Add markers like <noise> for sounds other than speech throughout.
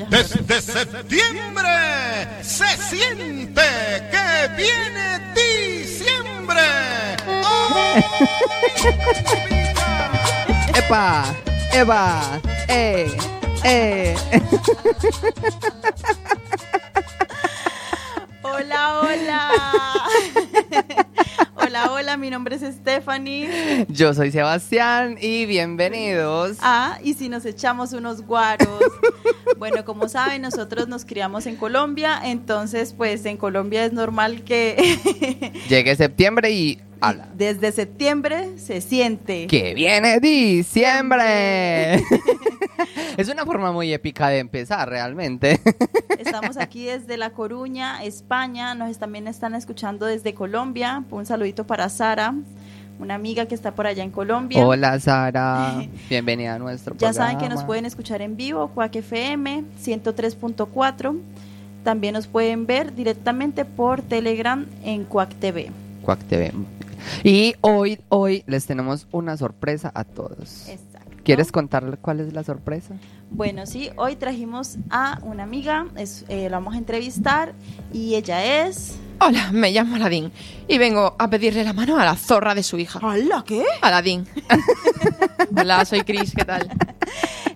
ya. Desde septiembre se siente que viene diciembre. ¡Ay, <laughs> ¡Epa! ¡Eva! ¡Eh! ¡Eh! Hola, hola. <laughs> hola, hola, mi nombre es Stephanie. Yo soy Sebastián y bienvenidos. Ah, y si nos echamos unos guaros. <laughs> Bueno, como saben, nosotros nos criamos en Colombia, entonces pues en Colombia es normal que <laughs> Llegue septiembre y... ¡Hala! desde septiembre se siente. ¡Que viene diciembre! <laughs> es una forma muy épica de empezar realmente. Estamos aquí desde La Coruña, España. Nos también están escuchando desde Colombia. Un saludito para Sara, una amiga que está por allá en Colombia. Hola Sara, <laughs> bienvenida a nuestro Ya programa. saben que nos pueden escuchar en vivo, Quack FM 103.4. También nos pueden ver directamente por Telegram en Quack TV. Cuac TV. Y hoy, hoy les tenemos una sorpresa a todos. Exacto. ¿Quieres contarle cuál es la sorpresa? Bueno, sí, hoy trajimos a una amiga, es, eh, la vamos a entrevistar y ella es... Hola, me llamo Aladín y vengo a pedirle la mano a la zorra de su hija. ¡Hala, qué! Aladín. <laughs> Hola, soy Chris, ¿qué tal?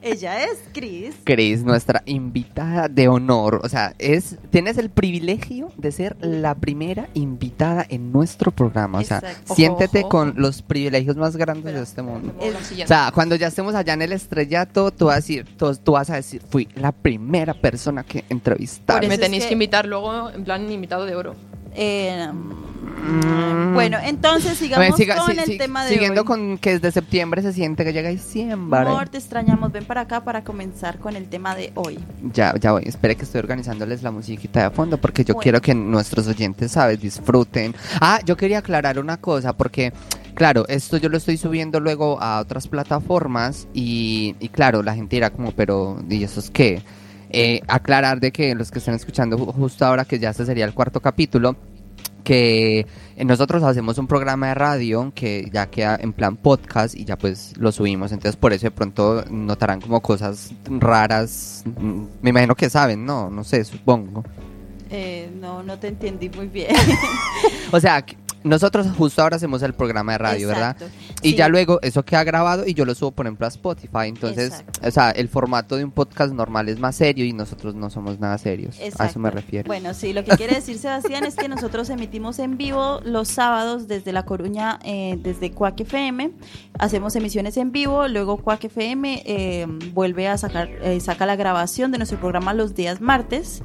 Ella es Chris. Cris, nuestra invitada de honor. O sea, es tienes el privilegio de ser la primera invitada en nuestro programa. O sea, Exacto. siéntete Ojo, ojo. con los privilegios más grandes de este mundo. Es-. O sea, cuando ya estemos allá en el estrellato, tú vas a decir, tú, tú vas a decir, fui la primera persona que entrevistaron. Me eso es tenéis que- que... invitar luego en plan invitado de oro. Eh, Mm. Bueno, entonces sigamos siga- con el tema de Siguiendo hoy. con que desde septiembre se siente que llega diciembre. Amor, te extrañamos. Ven para acá para comenzar con el tema de hoy. Ya, ya voy. Espere que estoy organizándoles la musiquita de fondo porque yo Bueno. quiero que nuestros oyentes, ¿sabes? Disfruten. Ah, yo quería aclarar una cosa porque, claro, esto yo lo estoy subiendo luego a otras plataformas y, y claro, la gente dirá como, pero, ¿y eso es qué? Eh, aclarar de que los que están escuchando ju- justo ahora que ya este sería el cuarto capítulo, que eh, nosotros hacemos un programa de radio que ya queda en plan podcast y ya pues lo subimos, entonces por eso de pronto notarán como cosas raras, mm, me imagino que saben, no, no sé, supongo. Eh, no, no te entendí muy bien. <laughs> O sea, nosotros justo ahora hacemos el programa de radio, ¿verdad? Y Sí. ya luego eso queda grabado y yo lo subo por ejemplo a Spotify, entonces, Exacto. o sea, el formato de un podcast normal es más serio y nosotros no somos nada serios, a eso me refiero. Bueno, sí, lo que quiere decir Sebastián es que nosotros emitimos en vivo los sábados desde La Coruña, eh, desde Cuac FM. Hacemos emisiones en vivo, luego Cuac FM eh, vuelve a sacar, eh, saca la grabación de nuestro programa los días martes.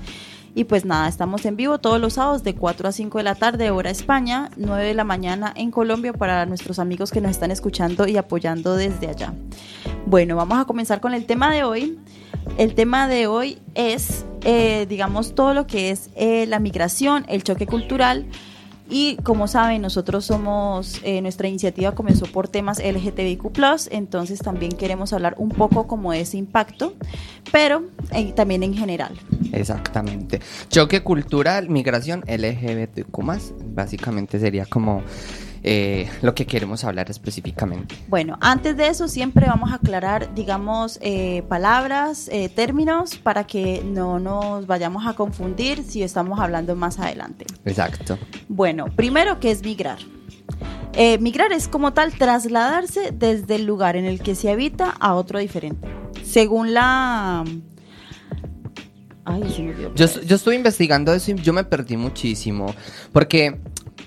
Y pues nada, estamos en vivo todos los sábados de 4 a 5 de la tarde, hora España, 9 de la mañana en Colombia para nuestros amigos que nos están escuchando y apoyando desde allá. Bueno, vamos a comenzar con el tema de hoy. El tema de hoy es, eh, digamos, todo lo que es eh, la migración, el choque cultural. Y como saben, nosotros somos, eh, nuestra iniciativa comenzó por temas LGTBIQ, entonces también queremos hablar un poco como de ese impacto, pero eh, también en general. Exactamente. Choque cultural, migración, LGBTQ+, básicamente sería como eh, lo que queremos hablar específicamente. Bueno, antes de eso siempre vamos a aclarar, digamos, eh, palabras, eh, términos, para que no nos vayamos a confundir si estamos hablando más adelante. Exacto. Bueno, primero, ¿qué es migrar? Migrar es como tal trasladarse desde el lugar en el que se habita a otro diferente. Según la... Ay, me olvidó. Yo, yo estuve investigando eso y yo me perdí muchísimo. Porque,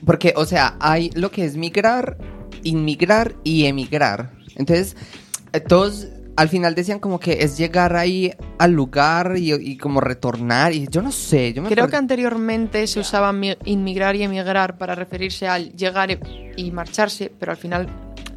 porque, o sea, hay lo que es migrar, inmigrar y emigrar. Entonces, eh, todos al final decían como que es llegar ahí al lugar y, y como retornar. Y yo no sé, yo me Creo que anteriormente se usaba mi- inmigrar y emigrar para referirse al llegar y marcharse, pero al final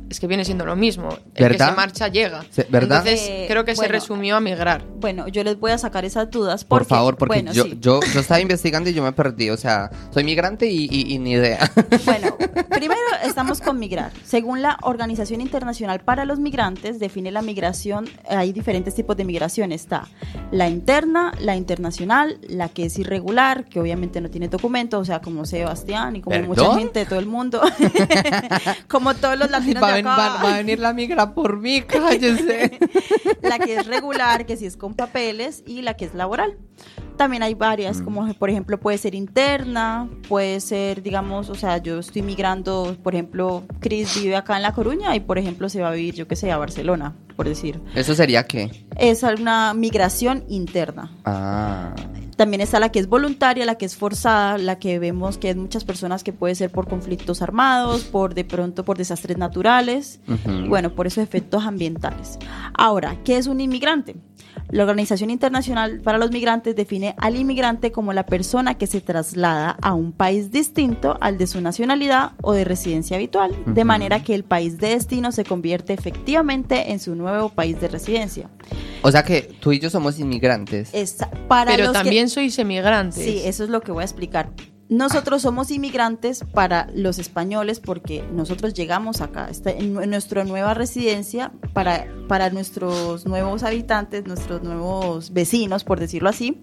es que viene siendo lo mismo. El ¿Verdad? que se marcha llega. Entonces Eh, creo que se resumió a migrar. Bueno, yo les voy a sacar esas dudas. Por Porque, favor, porque bueno, yo, sí. yo, yo estaba investigando y yo me perdí. O sea, soy migrante y, y- y ni idea. Bueno, primero estamos con migrar. Según la Organización Internacional para los Migrantes, define la migración, hay diferentes tipos de migración. Está la interna, la internacional, la que es irregular, que obviamente no tiene documento, o sea, como Sebastián y como ¿Perdón? mucha gente de todo el mundo, <laughs> como todos los latinos va- va a venir la migra por mí, <laughs> cállese. la que es regular, que sí es con papeles, y la que es laboral. También hay varias, como por ejemplo puede ser interna, puede ser, digamos, o sea, yo estoy migrando, por ejemplo, Chris vive acá en La Coruña y por ejemplo se va a vivir, yo que sé, a Barcelona, por decir. ¿Eso sería qué? Es una migración interna. Ah. También está la que es voluntaria, la que es forzada, la que vemos que es muchas personas que puede ser por conflictos armados, por de pronto por desastres naturales, bueno, por esos efectos ambientales. Ahora, ¿qué es un inmigrante? La Organización Internacional para los Migrantes define al inmigrante como la persona que se traslada a un país distinto al de su nacionalidad o de residencia habitual, de manera que el país de destino se convierte efectivamente en su nuevo país de residencia. O sea que tú y yo somos inmigrantes. Esta- para Pero los que- también sois emigrantes. Sí, eso es lo que voy a explicar. Nosotros somos inmigrantes para los españoles porque nosotros llegamos acá, está en, nuestra nueva residencia para, para nuestros nuevos habitantes, nuestros nuevos vecinos, por decirlo así,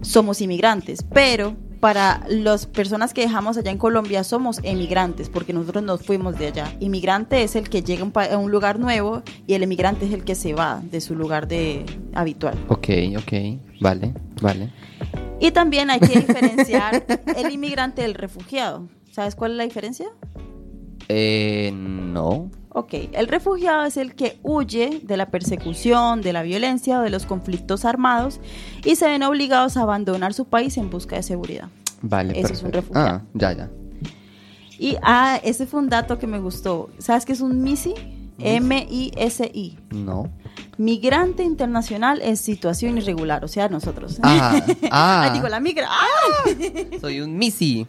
somos inmigrantes. Pero para las personas que dejamos allá en Colombia somos emigrantes porque nosotros nos fuimos de allá. Inmigrante es el que llega a un, pa- a un lugar nuevo y el emigrante es el que se va de su lugar de habitual. Ok, ok. Vale, vale. Y también hay que diferenciar <laughs> el inmigrante del refugiado. ¿Sabes cuál es la diferencia? Eh, no. Ok, el refugiado es el que huye de la persecución, de la violencia o de los conflictos armados y se ven obligados a abandonar su país en busca de seguridad. Vale, Ese es un perfecto. refugiado. Ah, ya, ya. Y ah, ese fue un dato que me gustó. ¿Sabes qué es un MISI? M-I-S-I. No. Migrante internacional en situación irregular, o sea, nosotros. Ah, <laughs> ah. Ay, digo, la migra. ¡Ah! Soy un Missy.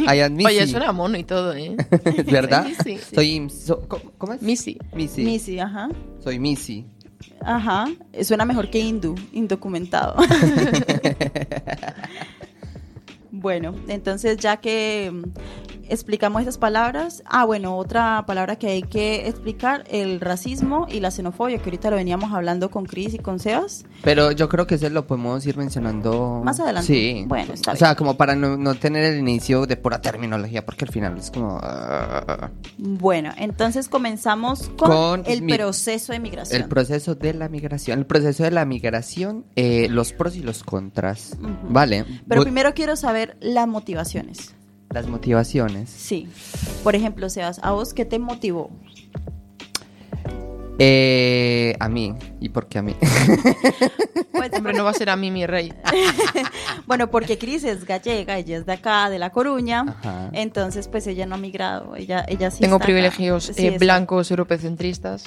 I am Missy. Oye, suena mono y todo, ¿eh? <laughs> ¿Verdad? Sí, sí. Soy. so- ¿cómo, es? Missy. Missy. Misi, ajá. Soy Missy. Ajá, suena mejor que hindú, indocumentado. <laughs> bueno, entonces ya que mm, explicamos estas palabras, ah, bueno, otra palabra que hay que explicar, el racismo y la xenofobia, que ahorita lo veníamos hablando con Chris y con Sebas. Pero yo creo que ese lo podemos ir mencionando. Más adelante. Sí. Bueno, está O bien. sea, como para no, no tener el inicio de pura terminología, porque al final es como. ah, Bueno, entonces comenzamos con, Con el mi- proceso de migración. el proceso de la migración. El proceso de la migración, eh, los pros y los contras. Vale. Pero primero quiero saber las motivaciones. Las motivaciones. Sí. Por ejemplo, Sebas, ¿a vos qué te motivó? Eh, a mí. ¿Y por qué a mí? <laughs> Pues, Hombre, no va a ser a mí mi rey. <laughs> Bueno, porque Cris es gallega, ella es de acá, de La Coruña, Ajá. entonces pues ella no ha migrado, ella, ella sí Tengo está privilegios Sí, eh, blancos europecentristas.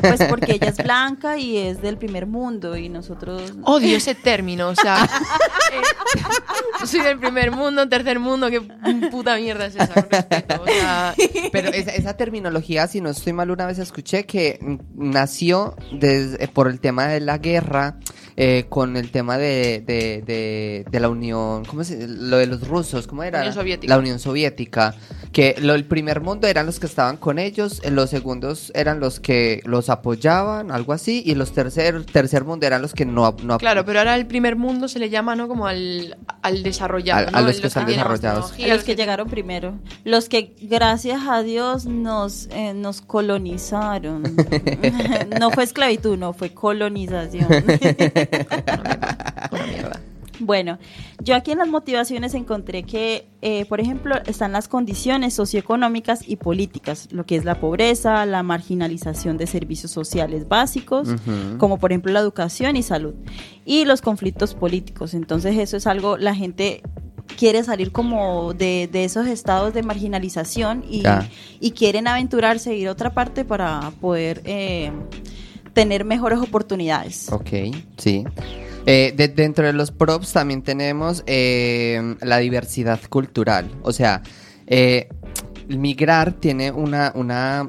Pues porque ella es <laughs> blanca y es del primer mundo y nosotros... Odio ese término, o sea. eh, soy del primer mundo, tercer mundo, qué puta mierda es esa, con respeto. O sea, Pero esa, esa terminología, si no estoy mal, una vez escuché que nació eh, por el tema de la guerra, eh, con el tema de, de, de- de la Unión, ¿cómo se Lo de los rusos, ¿cómo era? Unión Soviética. La Unión Soviética. Que lo, el primer mundo eran los que estaban con ellos, eh, los segundos eran los que los apoyaban, algo así, y los tercer, tercer mundo eran los que no, no claro, pero ahora el primer mundo se le llama, ¿no? Como al, al desarrollado. A- a los que están desarrollados. tecnología, los que llegaron primero, los que gracias a Dios nos, eh, nos colonizaron. <laughs> <laughs> no fue esclavitud, no, fue colonización. <laughs> Una mierda. Bueno, yo aquí en las motivaciones encontré que, eh, por ejemplo, están las condiciones socioeconómicas y políticas, lo que es la pobreza, la marginalización de servicios sociales básicos, como por ejemplo la educación y salud, y los conflictos políticos. Entonces eso es algo, la gente quiere salir como de, de esos estados de marginalización y, quieren aventurarse a ir a otra parte para poder eh, tener mejores oportunidades. Ok, sí. Eh, de- dentro de los props también tenemos eh, la diversidad cultural. O sea, eh, migrar tiene una, una,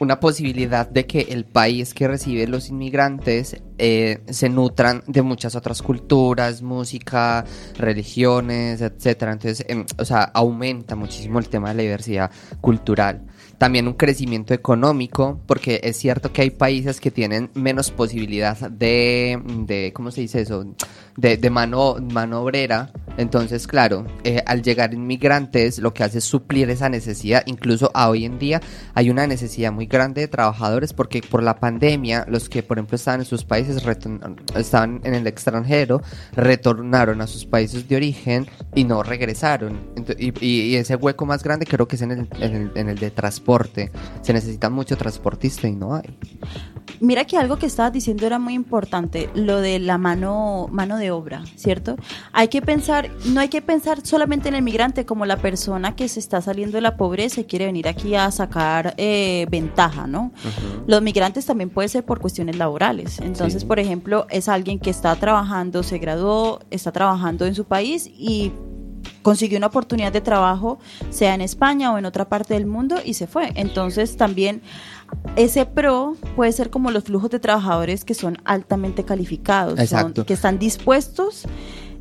una posibilidad de que el país que recibe los inmigrantes se nutran de muchas otras culturas, música, religiones, etcétera. Entonces, em, o sea, aumenta muchísimo el tema de la diversidad cultural. También un crecimiento económico, porque es cierto que hay países que tienen menos posibilidad de, de ¿cómo se dice eso? De, mano, mano obrera Entonces, claro, eh, al llegar inmigrantes, lo que hace es suplir esa necesidad. Incluso a hoy en día hay una necesidad muy grande de trabajadores porque por la pandemia, los que, por ejemplo, estaban en sus países, estaban en el extranjero, retornaron a sus países de origen y no regresaron. Y, ese hueco más grande creo que es en el, en el, en el de transporte. Se necesita mucho transportista y no hay. Mira que algo que estabas diciendo era muy importante, lo de la mano, mano de obra, ¿cierto? Hay que pensar, no hay que pensar solamente en el migrante como la persona que se está saliendo de la pobreza y quiere venir aquí a sacar eh, ventaja, ¿no? Los migrantes también puede ser por cuestiones laborales. Entonces, Sí. por ejemplo, es alguien que está trabajando, se graduó, está trabajando en su país y consiguió una oportunidad de trabajo, sea en España o en otra parte del mundo, y se fue. Entonces, también ese pro puede ser como los flujos de trabajadores que son altamente calificados, son- Exacto. que están dispuestos.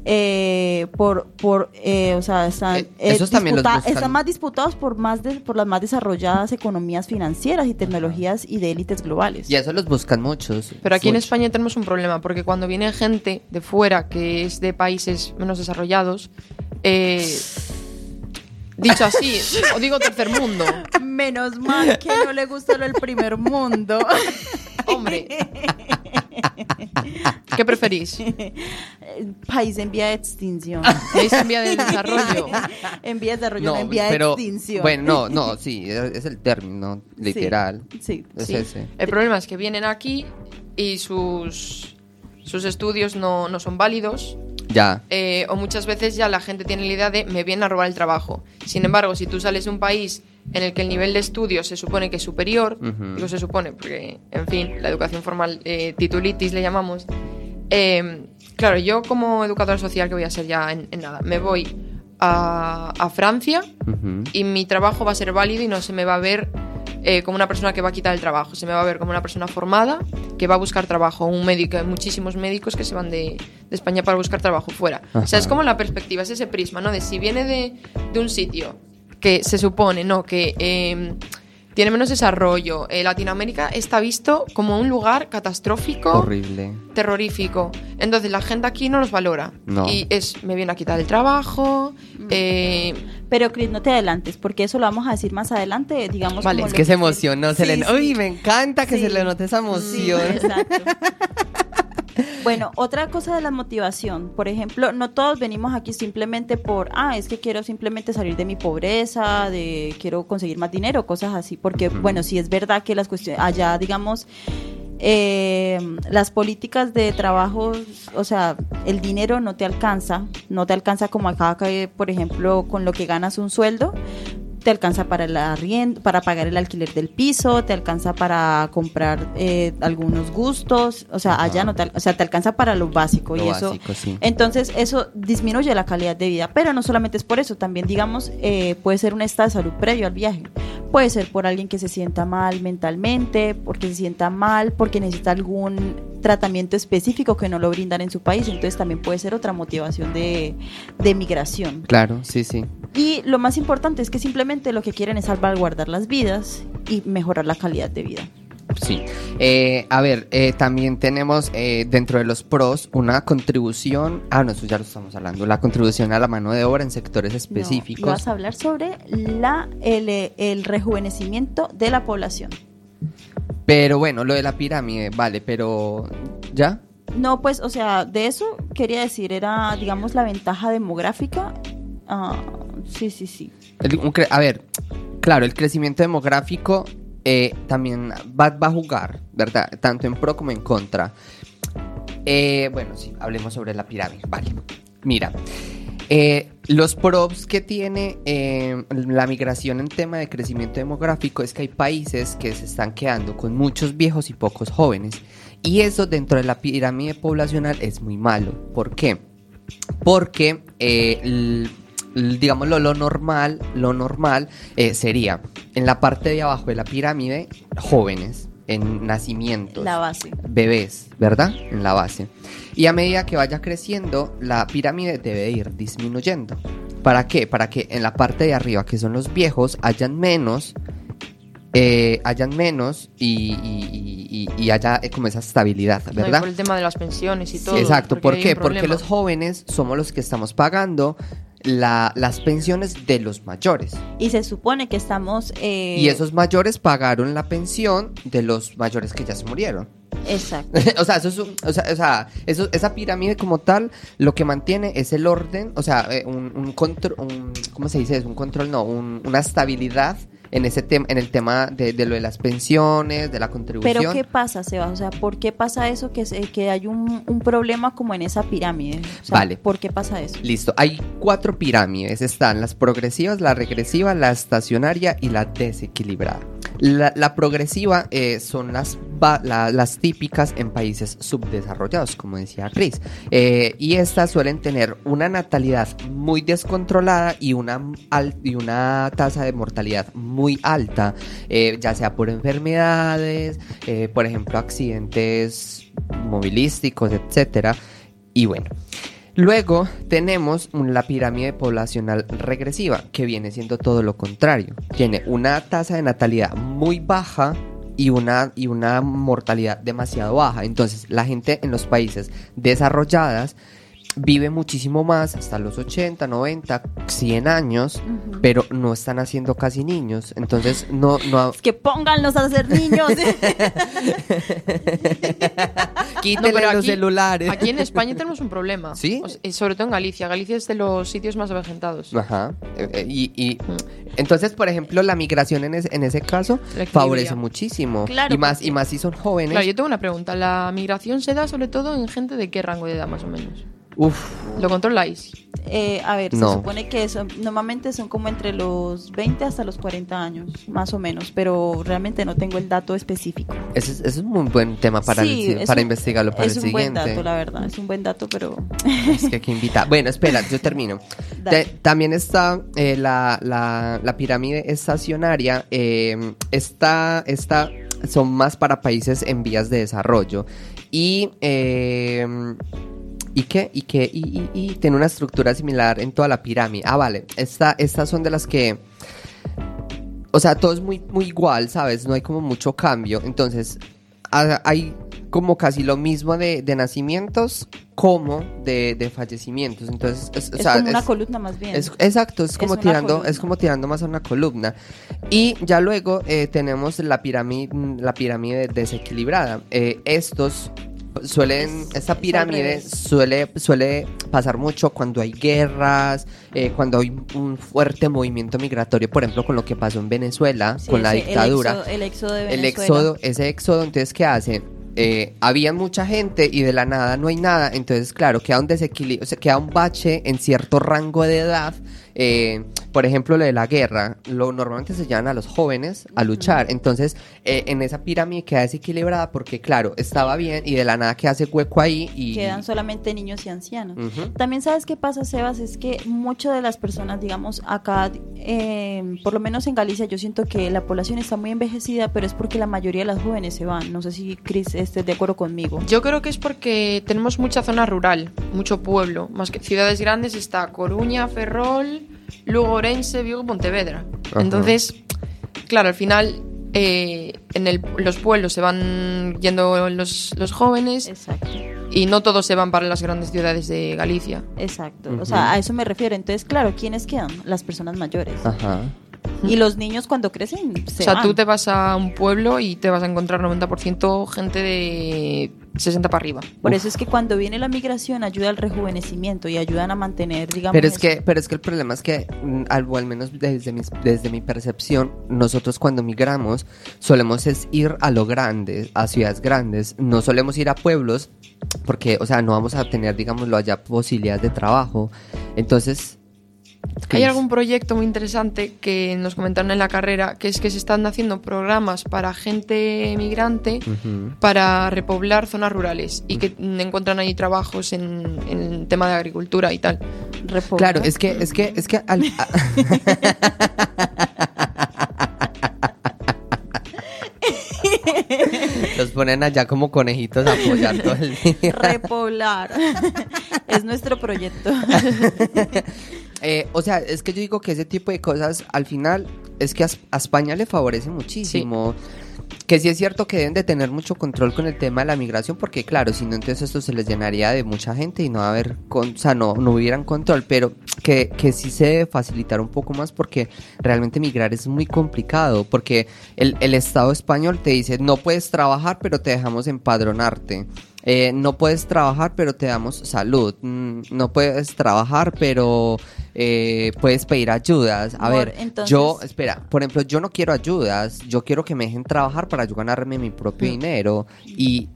eh, por por eh, o sea están Eh, esos también los están más disputados por más de, por las más desarrolladas economías financieras y tecnologías y de élites globales Y eso los buscan muchos. Pero aquí en. España tenemos un problema, porque cuando viene gente de fuera que es de países menos desarrollados, eh, dicho así, <laughs> o digo tercer mundo, menos mal que no le gusta lo del primer mundo <laughs> hombre. ¿Qué preferís? país en vía de extinción ¿País en vía de desarrollo? <laughs> en vía de desarrollo no, No, en vía de extinción bueno, no, no, sí, es el término literal. sí Es Sí. ese. El problema es que vienen aquí y sus, sus estudios no, no son válidos. Ya. eh, o muchas veces ya la gente tiene la idea de me vienen a robar el trabajo. Sin embargo, si tú sales de un país en el que el nivel de estudio se supone que es superior, Ujú. digo se supone porque, en fin, la educación formal, eh, titulitis le llamamos, eh, claro, yo como educadora social que voy a ser ya en, en nada, me voy a, a Francia y mi trabajo va a ser válido y no se me va a ver eh, como una persona que va a quitar el trabajo, se me va a ver como una persona formada que va a buscar trabajo, un médico, hay muchísimos médicos que se van de, de España para buscar trabajo fuera. O sea, es como la perspectiva, es ese prisma, ¿no? De si viene de, de un sitio que se supone, ¿no? Que eh, tiene menos desarrollo, eh, Latinoamérica está visto como un lugar catastrófico Horrible. terrorífico. Entonces la gente aquí no los valora. No. Y es, me viene a quitar el trabajo. eh, pero Chris no te adelantes porque eso lo vamos a decir más adelante digamos Vale. como Es que se emocionó, se Sí, le... sí. Uy, me encanta que Sí. se le note esa Sí, emoción. exacto. <laughs> Bueno, otra cosa de la motivación, por ejemplo, no todos venimos aquí simplemente por, ah, es que quiero simplemente salir de mi pobreza, de quiero conseguir más dinero, cosas así, porque, bueno, sí es verdad que las cuestiones, allá, digamos, eh, las políticas de trabajo, o sea, el dinero no te alcanza, no te alcanza como acá, por ejemplo, con lo que ganas un sueldo, te alcanza para el arriendo, para pagar el alquiler del piso, te alcanza para comprar eh, algunos gustos, o sea, allá no te, o sea, te alcanza para lo básico Lo y eso. básico, sí. Entonces eso disminuye la calidad de vida, pero no solamente es por eso, también digamos eh, puede ser un estado de salud previo al viaje, puede ser por alguien que se sienta mal mentalmente, porque se sienta mal, porque necesita algún tratamiento específico que no lo brindan en su país, entonces también puede ser otra motivación de, de migración. Claro, sí, sí. Y lo más importante es que simplemente lo que quieren es salvaguardar las vidas y mejorar la calidad de vida. Sí. Eh, a ver, eh, también tenemos eh, dentro de los pros una contribución. Ah, no, eso ya lo estamos hablando. La contribución a la mano de obra en sectores No, específicos. y vas a hablar sobre la, el, el rejuvenecimiento de la población. Pero bueno, lo de la pirámide, vale, pero. ¿Ya? No, pues, o sea, de eso quería decir, era, digamos, la ventaja demográfica. Ah, sí, sí, sí. A ver, claro, el crecimiento demográfico eh, también va, a jugar, ¿verdad? Tanto en pro como en contra. Eh, bueno, sí, hablemos sobre la pirámide. Vale. Mira, eh, los pros que tiene la migración en tema de crecimiento demográfico es que hay países que se están quedando con muchos viejos y pocos jóvenes. Y eso dentro de la pirámide poblacional es muy malo. ¿Por qué? Porque, eh, digámoslo, lo normal, lo normal eh, sería en la parte de abajo de la pirámide, jóvenes, en nacimientos La base. bebés, ¿verdad? En la base. Y a medida que vaya creciendo, la pirámide debe ir disminuyendo. ¿Para qué? Para que en la parte de arriba, que son los viejos, hayan menos, eh, hayan menos y, y- y- y- y haya eh, como esa estabilidad, No, ¿verdad? por el tema de las pensiones y Sí, todo. Exacto, porque ¿por qué? Porque los jóvenes somos los que estamos pagando la- las pensiones de los mayores. Y se supone que estamos... eh, Y esos mayores pagaron la pensión de los mayores que ya se murieron. Exacto. <laughs> o sea, eso es un- o sea, o sea, eso- esa pirámide como tal, lo que mantiene es el orden, o sea, eh, un, un control, un, ¿cómo se dice? Es un control, no, un- una estabilidad en ese tema, en el tema de, de lo de las pensiones, de la contribución. Pero ¿qué pasa, Seba? O sea, ¿por qué pasa eso que, se- que hay un, un problema como en esa pirámide? O sea, Vale. ¿Por qué pasa eso? Listo, hay cuatro pirámides, están las progresivas, la regresiva, la estacionaria y la desequilibrada. La, la progresiva eh, son las, la- las típicas en países subdesarrollados, como decía Chris, Eh, y estas suelen tener una natalidad muy descontrolada y una, y una tasa de mortalidad muy alta, eh, ya sea por enfermedades, eh, por ejemplo, accidentes movilísticos, etcétera. Y bueno, Luego tenemos la pirámide poblacional regresiva, que viene siendo todo lo contrario. Tiene una tasa de natalidad muy baja y una, y una mortalidad demasiado baja. Entonces, la gente en los países desarrolladas vive muchísimo más, hasta los 80, 90, 100 años, pero no están haciendo casi niños. Entonces, no, no, Es que pónganlos a ser niños. <laughs> <laughs> quítenle pero los aquí- celulares. Aquí en España tenemos un problema. ¿Sí? O sea, sobre todo en Galicia. Galicia es de los sitios más avejentados. Ajá. Eh, eh, y, y Mm. entonces, por ejemplo, la migración en, ese- en ese caso favorece muchísimo. Claro, y más y más si son jóvenes. Claro, yo tengo una pregunta. ¿La migración se da sobre todo en gente de qué rango de edad más o menos? Uf, ¿Lo controláis? Eh, a ver, No. se supone que son, normalmente son como entre los 20 hasta los 40 años, más o menos, pero realmente no tengo el dato específico. ese es, un muy buen tema para, el Sí, es para un- investigarlo para es el un buen siguiente. dato, la verdad, es un buen dato, pero <laughs> Es que hay que invitar. Bueno, espera, yo termino. <laughs> También está eh, la, la- la pirámide estacionaria. eh, esta, esta son más para países en vías de desarrollo. Y. eh, ¿Y qué? ¿Y qué? Y, y- y tiene una estructura similar en toda la pirámide. Ah, vale. Esta, estas son de las que. O sea, todo es muy, muy igual, ¿sabes? No hay como mucho cambio. Entonces, ha- hay como casi lo mismo de, de nacimientos como de, de fallecimientos. Entonces, es, o sea, como una es- columna más bien. es- exacto, es como tirando, columna. es como tirando más a una columna. Y ya luego eh, tenemos la pirámide, la pirámide desequilibrada. Eh, estos suelen, Es- esta pirámide suele, suele pasar mucho cuando hay guerras, eh, cuando hay un fuerte movimiento migratorio, por ejemplo, con lo que pasó en Venezuela, Sí, con la dictadura El éxodo, el éxodo de el Venezuela. éxodo, ese éxodo, entonces, ¿qué hace? Eh, había mucha gente y de la nada no hay nada, entonces, claro, queda un desequilibrio, o sea, queda un bache en cierto rango de edad. eh, por ejemplo, lo de la guerra, lo normalmente se llevan a los jóvenes a luchar, entonces, eh, en esa pirámide queda desequilibrada porque, claro, estaba bien y de la nada queda ese hueco ahí y... Quedan solamente niños y ancianos. También sabes qué pasa, Sebas, es que muchas de las personas, digamos, acá, eh, por lo menos en Galicia, yo siento que la población está muy envejecida, pero es porque la mayoría de las jóvenes se van. No sé si Chris estés de acuerdo conmigo. Yo creo que es porque tenemos mucha zona rural, mucho pueblo. Más que ciudades grandes está Coruña, Ferrol, Lugo, Orense, Vigo, Pontevedra. Ajá. Entonces, claro, al final eh, en el- los pueblos se van yendo los, los jóvenes Exacto. y no todos se van para las grandes ciudades de Galicia. Exacto. O sea, a eso me refiero. Entonces, claro, ¿quiénes quedan? Las personas mayores. Ajá. Y los niños cuando crecen se o sea, van. tú te vas a un pueblo y te vas a encontrar 90% gente de 60 para arriba. Por eso es que cuando viene la migración ayuda al rejuvenecimiento y ayudan a mantener, digamos, Pero es eso. que, pero es que el problema es que, mm, al menos desde mi, desde mi percepción, nosotros cuando migramos solemos es ir a lo grande, a ciudades grandes, no solemos ir a pueblos, porque, o sea, no vamos a tener, digámoslo allá, posibilidades de trabajo. Entonces, Hay algún proyecto muy interesante que nos comentaron en la carrera, que es que se están haciendo programas para gente migrante para repoblar zonas rurales y que encuentran ahí trabajos en, en el tema de agricultura y tal. Repoblar. Claro, es que, es que, es que al- a- <laughs> Los ponen allá como conejitos a apoyar todo el día. repoblar. <laughs> es nuestro proyecto. <laughs> Eh, o sea, es que yo digo que ese tipo de cosas al final es que a, España le favorece muchísimo. que sí es cierto que deben de tener mucho control con el tema de la migración, porque claro, si no, entonces esto se les llenaría de mucha gente y no va a haber, con, o sea, no, no hubieran control, pero que, que sí se debe facilitar un poco más porque realmente migrar es muy complicado, porque el, el Estado español te dice, no puedes trabajar, pero te dejamos empadronarte. Eh, no puedes trabajar, pero te damos salud. Mm, No puedes trabajar, pero eh, puedes pedir ayudas. A ver, entonces- yo, espera, por ejemplo, yo no quiero ayudas. Yo quiero que me dejen trabajar para yo ganarme mi Mm. propio dinero. Y,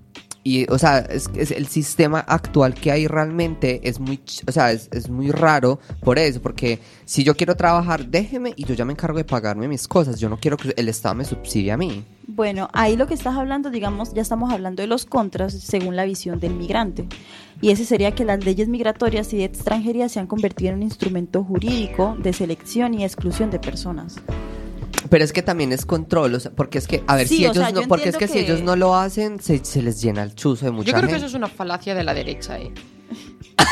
y, o sea, es, es el sistema actual que hay realmente es muy, o sea, es, es muy raro por eso. Porque si yo quiero trabajar, déjeme y yo ya me encargo de pagarme mis cosas. Yo no quiero que el Estado me subsidie a mí. Bueno, ahí lo que estás hablando, digamos, ya estamos hablando de los contras según la visión del migrante. Y ese sería que las leyes migratorias y de extranjería se han convertido en un instrumento jurídico de selección y exclusión de personas. Pero es que también es control, o sea, porque es que, a ver, Sí, si o ellos sea, no, porque es que, entiendo si que- ellos no lo hacen, se, se les llena el chuzo de mucha Yo creo que gente. eso es una falacia de la derecha, ¿eh?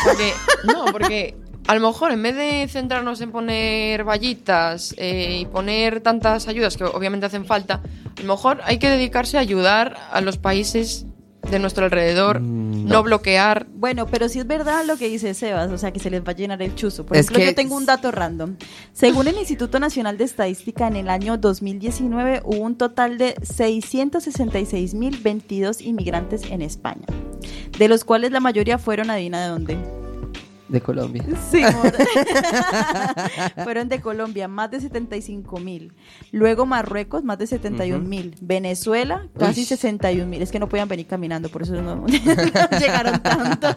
Porque, no, porque a lo mejor en vez de centrarnos en poner vallitas eh, y poner tantas ayudas que obviamente hacen falta, a lo mejor hay que dedicarse a ayudar a los países de nuestro alrededor, Mm, no. no. bloquear. Bueno, pero sí es verdad lo que dice Sebas, o sea, que se les va a llenar el chuzo. Por Es ejemplo, que- yo tengo un dato random. Según el Instituto Nacional de Estadística, en el año 2019 hubo un total de 666.022 inmigrantes en España, de los cuales la mayoría fueron, adivina de dónde. De Colombia. Sí. <laughs> <laughs> Fueron de Colombia, más de 75 mil. Luego Marruecos, más de 71 mil. Venezuela, casi Uy. 61 mil. Es que no podían venir caminando, por eso no, no <laughs> llegaron tanto.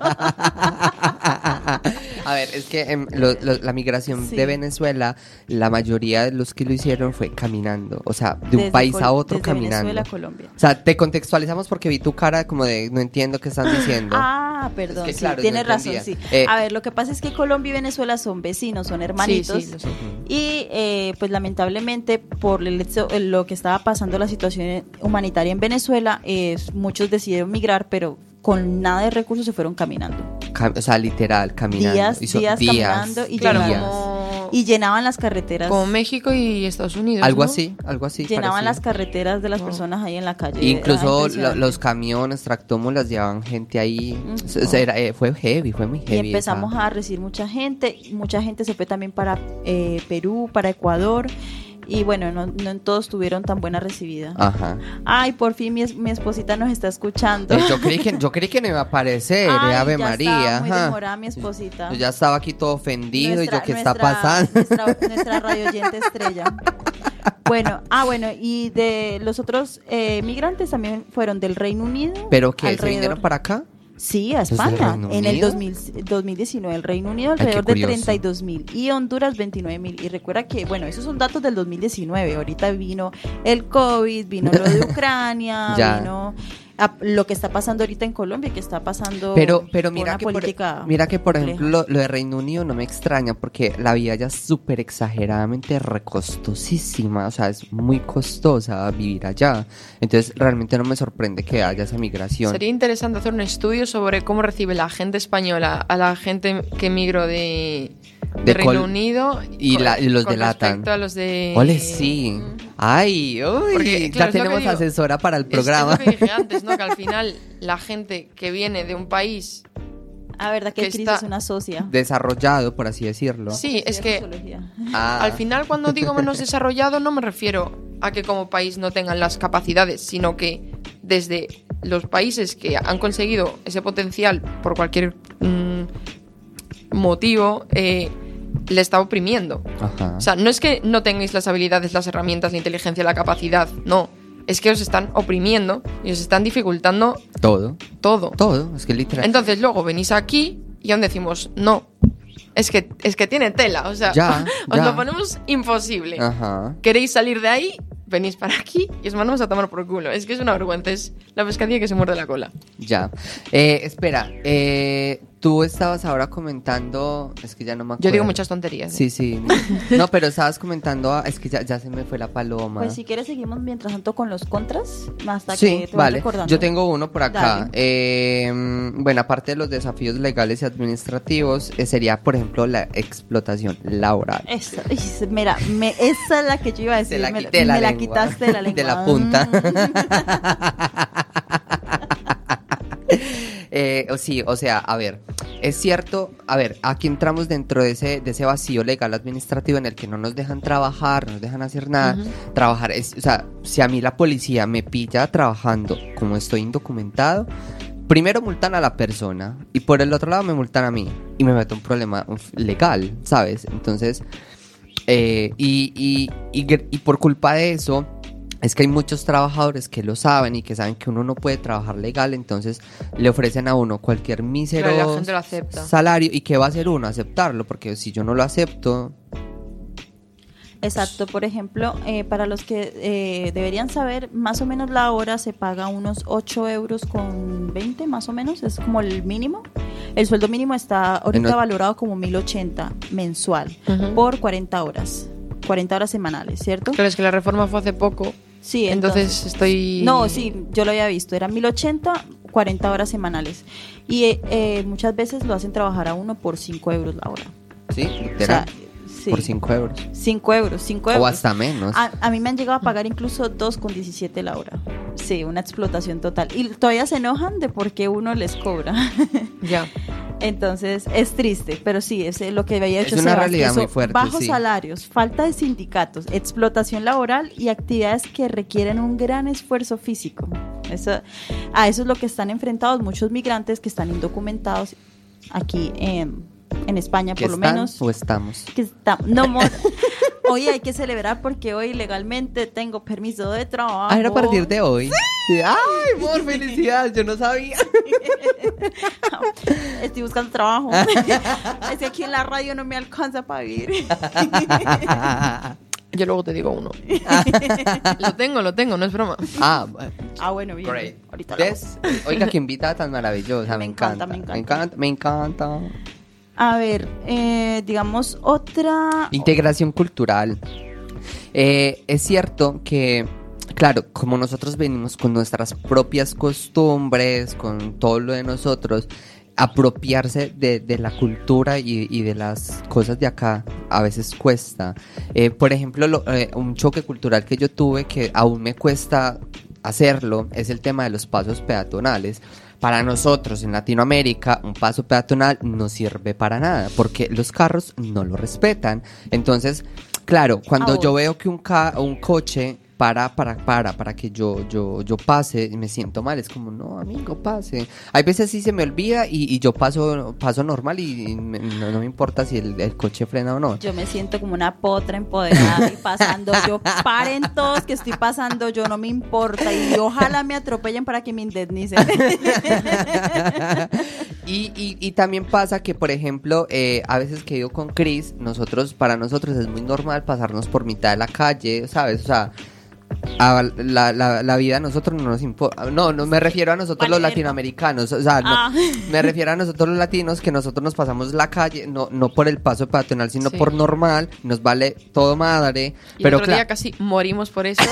A ver, es que em, lo- lo- la migración Sí. de Venezuela, la mayoría de los que lo hicieron fue caminando, o sea, de un Desde país Col- a otro desde caminando. Venezuela a Colombia. O sea, te contextualizamos porque vi tu cara como de no entiendo qué están diciendo. <gasps> Ah, perdón, que, sí, claro, tienes razón, entendía. sí. Eh, a ver, lo que pasa es que Colombia y Venezuela son vecinos, son hermanitos. Sí, sí, lo sé. Y eh, pues lamentablemente por el hecho- lo que estaba pasando la situación humanitaria en Venezuela, eh, muchos decidieron migrar, pero con nada de recursos se fueron caminando. O sea, literal, caminando. Días, Hizo días caminando y Claro, llenaban, como, y llenaban las carreteras. como México y Estados Unidos. Algo ¿no? así, algo así. llenaban las carreteras de las personas ahí en la calle. Incluso los camiones, tractómulas llevaban gente ahí. Ujú. O sea, era, eh, fue heavy, fue muy Y heavy. empezamos esa- a recibir mucha gente, mucha gente se fue también para eh, Perú, para Ecuador, y bueno, no, no en todos tuvieron tan buena recibida. Ajá. Ay, por fin mi, es- mi esposita nos está escuchando. Eh, yo, creí que, yo creí que no iba a aparecer, eh, Ay, Ave ya María. estaba muy ajá. demorada mi esposita. Yo ya estaba aquí todo ofendido y Nuestra- yo, ¿qué está nuestra- pasando? Nuestra, <laughs> nuestra radio oyente estrella. Bueno, ah, bueno, y de los otros eh, migrantes también fueron del Reino Unido. ¿Pero qué? ¿Se vinieron para acá? Sí, a ¿Desde el España. En el Unido? 2000 2019, el Reino Unido Ay, alrededor de curioso. 32 mil y Honduras 29 mil. Y recuerda que, bueno, esos son datos del 2019. Ahorita vino el COVID, vino lo de <laughs> Ucrania, vino a- lo que está pasando ahorita en Colombia, que está pasando Pero, pero por mira, una que por, política mira que, por compleja. ejemplo, lo, lo de Reino Unido no me extraña porque la vida ya es súper exageradamente recostosísima. O sea, es muy costosa vivir allá. Entonces, realmente no me sorprende que haya esa migración. Sería interesante hacer un estudio sobre cómo recibe la gente española a la gente que emigró de, de Reino Unido y la- y los con de Latam. respecto a los de Ole, sí. Ay, uy, Porque, ya claro, tenemos digo. asesora para el programa. Es, lo que dije <laughs> antes, ¿no? Que al final la gente que viene de un país Ah, verdad que, que Cris está- es una socia. Desarrollado, por así decirlo. Sí, es que. Ah, al final cuando digo menos desarrollado no me refiero a que como país no tengan las capacidades, sino que desde los países que han conseguido ese potencial por cualquier mm, motivo, eh, le está oprimiendo. Ajá. O sea, no es que no tengáis las habilidades, las herramientas, la inteligencia, la capacidad, no. Es que os están oprimiendo y os están dificultando todo. todo. Todo. Es que literal. Entonces luego venís aquí y aún decimos, no, es que, es que tiene tela, o sea, Ya, <laughs> os ya. lo ponemos imposible. Ajá. ¿Queréis salir de ahí? Venís para aquí y os mandamos a tomar por culo. Es que es una vergüenza, es la pescadilla que se muerde la cola. Ya. Eh, espera, eh, tú estabas ahora comentando, es que ya no me acuerdo. Yo digo muchas tonterías. ¿eh? Sí, sí. <laughs> No, pero estabas comentando, ah, es que ya, ya se me fue la paloma. Pues si quieres seguimos mientras tanto con los contras, hasta que Sí, te vas vale. recordando. Yo tengo uno por acá. Eh, mm, bueno, aparte de los desafíos legales y administrativos, eh, sería, por ejemplo, la explotación laboral. Esa, <laughs> mira, me, esa es la que yo iba a decir. Te la me, quité la me la lengua. quitaste de la lengua. <laughs> De la punta. Eh, sí, o sea, a ver, es cierto, a ver, aquí entramos dentro de ese, de ese vacío legal administrativo en el que no nos dejan trabajar, no nos dejan hacer nada. Trabajar es, o sea, si a mí la policía me pilla trabajando como estoy indocumentado, primero multan a la persona y por el otro lado me multan a mí y me meto un problema legal, ¿sabes? Entonces, eh, y, y, y por culpa de eso, es que hay muchos trabajadores que lo saben y que saben que uno no puede trabajar legal, entonces le ofrecen a uno cualquier mísero Claro, salario. ¿Y qué va a hacer uno? Aceptarlo, porque si yo no lo acepto, Exacto, por ejemplo, eh, para los que eh, deberían saber, más o menos la hora se paga unos 8 euros con 20, más o menos, es como el mínimo. El sueldo mínimo está ahorita En valorado como 1080 mensual por 40 horas, 40 horas semanales, ¿cierto? Claro, es que la reforma fue hace poco. Sí, Entonces, estoy. No, sí, yo lo había visto, eran 1080, 40 horas semanales. Y eh, eh, muchas veces lo hacen trabajar a uno por 5 euros la hora. ¿sí? O sea, sí, por 5 euros. 5 euros, 5 euros. O hasta menos. A, a mí me han llegado a pagar incluso 2,17 la hora. Sí, una explotación total. Y todavía se enojan de por qué uno les cobra. <laughs> Ya. Entonces, es triste, pero sí, es eh, lo que había Es hecho una Sebas, realidad muy fuerte, Bajos sí. salarios, falta de sindicatos, explotación laboral y actividades que requieren un gran esfuerzo físico. Eso, a eso es lo que están enfrentados muchos migrantes que están indocumentados aquí en, en España, ¿Que por lo están menos o estamos? que está, no mo- <laughs> hoy hay que celebrar porque hoy legalmente tengo permiso de trabajo. Ah, era a partir de hoy. Sí. Ay, amor, felicidades, yo no sabía. <laughs> Estoy buscando trabajo. <laughs> es que aquí en la radio no me alcanza para vivir. Yo luego te digo uno. lo tengo, lo tengo, no es broma. ah, bueno. ah, bueno, bien. Great. Ahorita. Oiga, qué invitada tan maravillosa. Me, Me encanta, encanta, Me me encanta. Me encanta. A ver, eh, digamos otra. Integración cultural. Eh, es cierto que, claro, como nosotros venimos con nuestras propias costumbres, con todo lo de nosotros, apropiarse de, de la cultura y, de las cosas de acá a veces cuesta. Eh, por ejemplo, lo- eh, un choque cultural que yo tuve que aún me cuesta hacerlo es el tema de los pasos peatonales. Para nosotros en Latinoamérica un paso peatonal no sirve para nada porque los carros no lo respetan. Entonces, claro, cuando Ahora. yo veo que un, ca- un coche para, para, para, para que yo, yo, yo pase y me siento mal, es como, no, amigo, pase. Hay veces sí se me olvida y, y yo paso, paso normal y, y me- no, no me importa si el, el coche frena o no. Yo me siento como una potra empoderada y pasando. Yo paren todos que estoy pasando, yo no me importa. Y ojalá me atropellen para que me indemnicen. <laughs> y, y, y también pasa que, por ejemplo, eh, a veces que he ido con Chris, nosotros, para nosotros es muy normal pasarnos por mitad de la calle, ¿sabes? O sea, a la, la, la vida a nosotros no nos importa. No, no me refiero a nosotros los latinoamericanos. O sea, no, Ah. <laughs> me refiero a nosotros los latinos que nosotros nos pasamos la calle, no, no por el paso peatonal, sino Sí. por normal. Nos vale todo madre. Y pero el otro día casi morimos por eso.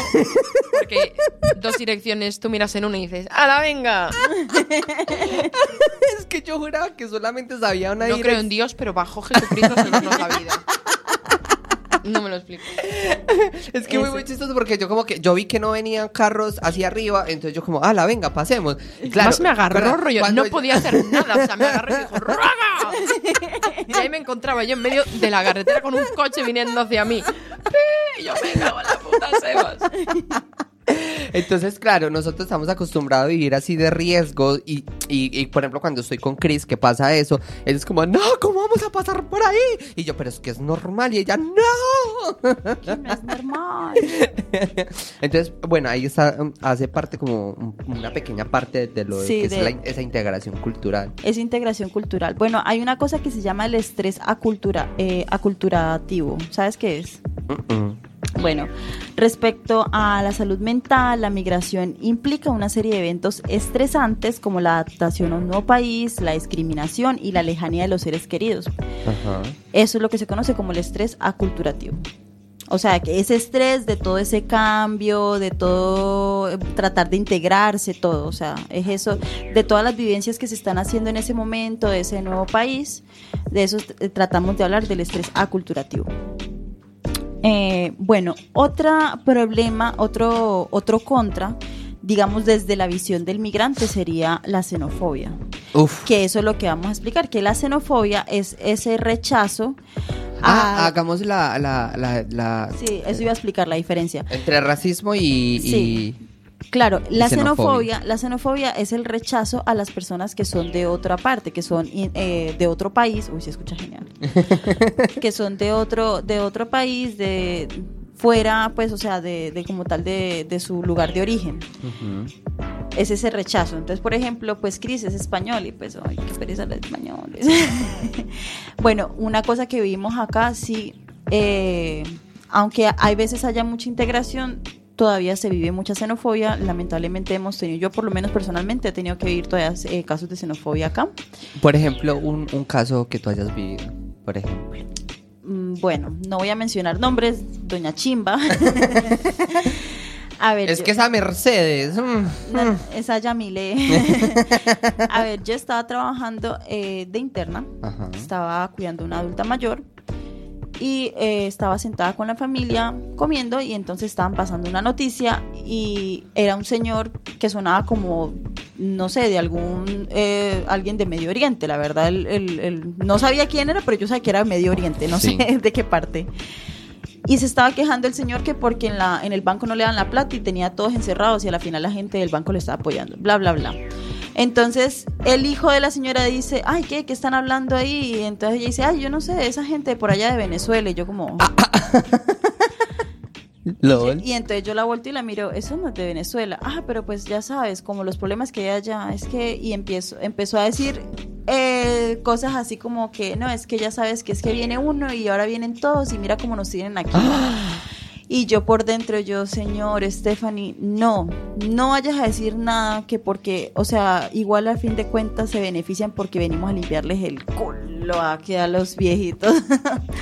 Porque dos direcciones, tú miras en una y dices, ¡Hala, venga! <laughs> es que yo juraba que solamente sabía una No creo direc- en Dios, pero bajo Jesucristo a salvarnos la vida. <laughs> No me lo explico. <laughs> Es que muy, Ese. muy chistoso porque yo como que yo vi que no venían carros hacia arriba, entonces yo como, la venga, pasemos. Claro, Más me agarró rollo. No yo- podía hacer nada. O sea, me agarró y dijo, ¡Raga! <laughs> Y ahí me encontraba yo en medio de la carretera con un coche viniendo hacia mí. <laughs> Y yo me cago en la puta, Sebas. Entonces, claro, nosotros estamos acostumbrados a vivir así de riesgo y, y, y, por ejemplo, cuando estoy con Chris, que pasa eso, él es como, no, ¿cómo vamos a pasar por ahí? Y yo, pero es que es normal y ella, no. Que no es normal. <laughs> Entonces, bueno, ahí está, hace parte como un- una pequeña parte de lo Sí, que es de- la- esa integración cultural. Es integración cultural. Bueno, hay una cosa que se llama el estrés acultura, eh, aculturativo. ¿Sabes qué es? Mm, mm. Bueno, respecto a la salud mental, la migración implica una serie de eventos estresantes como la adaptación a un nuevo país, la discriminación y la lejanía de los seres queridos. Ajá. Eso es lo que se conoce como el estrés aculturativo. O sea, que ese estrés de todo ese cambio, de todo, tratar de integrarse, todo. O sea, es eso, de todas las vivencias que se están haciendo en ese momento, de ese nuevo país, de eso tratamos de hablar del estrés aculturativo. Eh, bueno, otro problema, otro, otro contra, digamos desde la visión del migrante, sería la xenofobia. Uf. Que eso es lo que vamos a explicar, que la xenofobia es ese rechazo Ah, a- hagamos la, la, la, la- Sí, eso iba a explicar la diferencia. entre racismo y, Sí. y- Claro, la xenofobia. xenofobia, la xenofobia es el rechazo a las personas que son de otra parte, que son eh, de otro país, uy, se escucha genial, <laughs> que son de otro, de otro país, de fuera, pues, o sea, de, de como tal de, de su lugar de origen. Ujú. Es ese rechazo. Entonces, por ejemplo, pues Cris es español y pues, ay, qué pereza los españoles. <laughs> bueno, una cosa que vimos acá, sí, eh, aunque hay veces haya mucha integración, todavía se vive mucha xenofobia. Lamentablemente hemos tenido, yo por lo menos personalmente he tenido que vivir todavía eh, casos de xenofobia acá. Por ejemplo, un, un caso que tú hayas vivido, por ejemplo. Mm, Bueno, no voy a mencionar nombres, doña Chimba. <laughs> a ver, Es yo- que esa Mercedes. mm, No, mm. esa Yamile. <laughs> a ver, yo estaba trabajando eh, de interna, Ajá. estaba cuidando a una adulta mayor y eh, estaba sentada con la familia comiendo y entonces estaban pasando una noticia y era un señor que sonaba como, no sé, de algún, eh, alguien de Medio Oriente, la verdad, el- el- el- no sabía quién era, pero yo sabía que era Medio Oriente, no Sí. sé <laughs> de qué parte. Y se estaba quejando el señor que porque en, la, en el banco no le dan la plata y tenía a todos encerrados y a la final la gente del banco le estaba apoyando, bla, bla, bla. Entonces el hijo de la señora dice, ay, ¿qué? ¿Qué están hablando ahí? Y entonces ella dice, ay, yo no sé, esa gente por allá de Venezuela. Y yo como... <laughs> LOL. Y entonces yo la vuelto y la miro, eso no es de Venezuela. Ah, pero pues ya sabes, como los problemas que hay allá, es que, y empiezo, empezó a decir eh, cosas así como que, no, es que ya sabes que es que viene uno y ahora vienen todos y mira cómo nos tienen aquí. Y yo por dentro, yo, señor Stephanie, no, no vayas a decir nada que porque, o sea, igual al fin de cuentas se benefician porque venimos a limpiarles el culo aquí a los viejitos.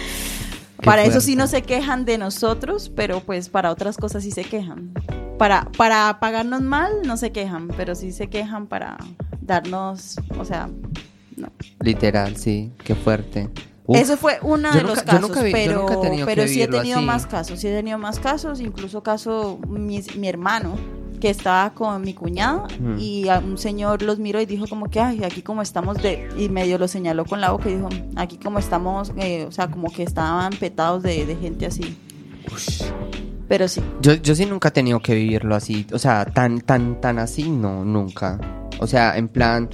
<laughs> Para eso sí no se quejan de nosotros, pero pues para otras cosas sí se quejan. Para, para pagarnos mal no se quejan, pero sí se quejan para darnos, o sea, no. Literal, sí. Qué fuerte. Uf. Eso fue uno de nunca- los casos, vi- pero, he pero sí he tenido así. más casos, sí he tenido más casos, incluso caso mi, mi hermano que estaba con mi cuñada Ujú. y a un señor los miró y dijo como que ay aquí como estamos de y medio lo señaló con la boca y dijo aquí como estamos eh, o sea como que estaban petados de, de gente así pero sí Yo, yo sí nunca he tenido que vivirlo así, o sea, tan, tan, tan así, no, nunca. O sea, en plan,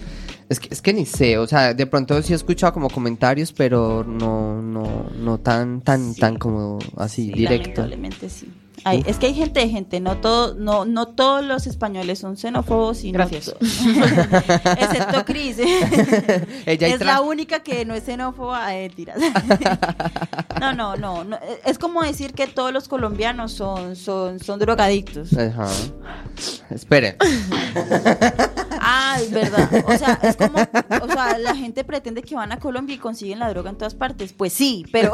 es que, es que ni sé, o sea, de pronto sí he escuchado como comentarios, pero no, no, no tan, tan, Sí. tan como así, Sí, directo. lamentablemente sí. Hay- es que hay gente de gente, no todo, no, no todos los españoles son xenófobos y no Gracias. to- <laughs> excepto Cris. <laughs> Ella es la única que no es xenófoba, eh, tiras. <laughs> no, no, no, no, es como decir que todos los colombianos son, son, son drogadictos. Ajá. Espere. Ah, es verdad. O sea, es como, o sea, la gente pretende que van a Colombia y consiguen la droga en todas partes. Pues sí, pero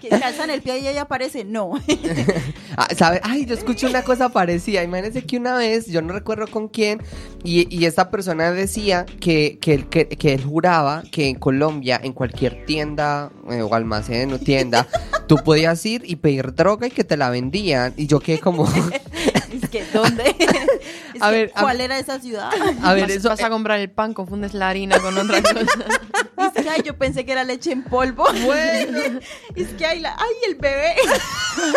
que calzan el pie y ella aparece, no. <laughs> Ah, ¿sabe? Ay, yo escuché una cosa parecida. Imagínense que una vez, yo no recuerdo con quién, y, y esta persona decía que, que, él, que, que él juraba que en Colombia, en cualquier tienda eh, o almacén o tienda, <laughs> tú podías ir y pedir droga y que te la vendían. Y yo quedé como, <laughs> Es que, ¿dónde? Es A que, ver, a- ¿cuál era esa ciudad? a ver, vas, eso... vas a comprar el pan, confundes la harina con otra cosa. Es que, ay, yo pensé que era leche en polvo. Bueno. Es que, ay, la, ay, el bebé.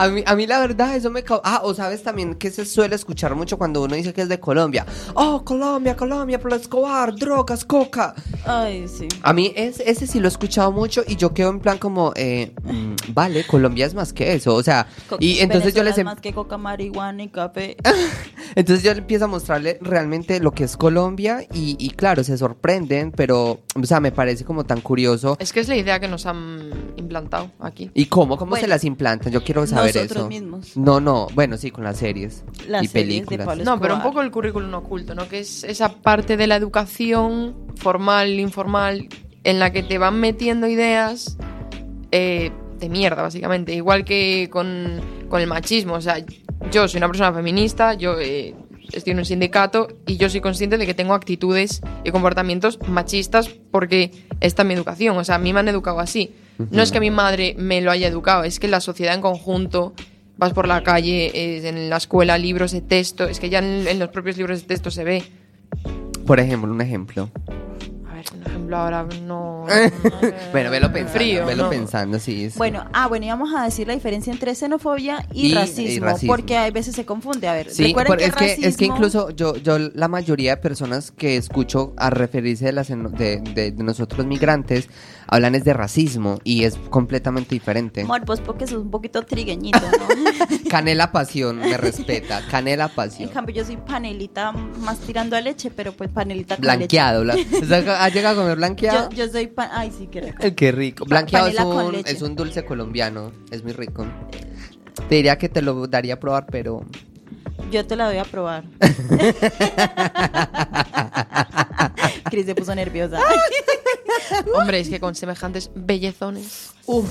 A mí, a mí la verdad eso me... Ah, o sabes también que se suele escuchar mucho cuando uno dice que es de Colombia. Oh, Colombia, Colombia, Pablo Escobar, drogas, coca. Ay, sí. A mí es, ese sí lo he escuchado mucho y yo quedo en plan como, eh, mm, vale, Colombia es más que eso, o sea, Co- y entonces yo Venezuela les... es em- más que coca, marihuana y café. <laughs> Entonces yo le empiezo a mostrarle realmente lo que es Colombia y, y claro, se sorprenden, pero, o sea, me parece como tan curioso. Es que es la idea que nos han implantado aquí. ¿Y cómo? ¿Cómo Bueno, se las implantan? Yo quiero saber nosotros eso. mismos. No, no, bueno, sí, con las series Las y series de películas. Pablo No, pero un poco el currículum oculto, ¿no? Que es esa parte de la educación formal, informal, en la que te van metiendo ideas eh, de mierda, básicamente. Igual que con, con el machismo. O sea, yo soy una persona feminista, yo eh, estoy en un sindicato y yo soy consciente de que tengo actitudes y comportamientos machistas porque esta es mi educación. O sea, a mí me han educado así. No es que mi madre me lo haya educado, es que la sociedad en conjunto vas por la calle, eh, en la escuela, libros de texto, es que ya en, en los propios libros de texto se ve. Por ejemplo, un ejemplo. A ver, un ejemplo ahora no... <laughs> Bueno, velo pensando, Frío, velo no. pensando, sí. es- Bueno, ah, bueno, íbamos a decir la diferencia entre xenofobia y, Y- y racismo, racismo. porque a veces se confunde. A ver, Sí, por- que es, que, es que racismo- incluso yo, yo la mayoría de personas que escucho a referirse de, las, de, de- de nosotros migrantes hablan es de racismo y es completamente diferente. Amor, pues porque sos un poquito trigueñito, ¿no? <laughs> Canela pasión, me respeta. Canela en pasión. cambio, yo soy panelita más tirando a leche, pero pues panelita con Blanqueado. bla- o sea, ¿Has llegado a comer blanqueado? Yo, yo soy pan... Ay, sí, qué rico. Qué rico. Blanqueado es un, es un dulce colombiano. Es muy rico. Te diría que te lo daría a probar, pero. Yo te la doy a probar. <laughs> Cris se puso nerviosa. <laughs> <laughs> Hombre, es que con semejantes bellezones... Uf.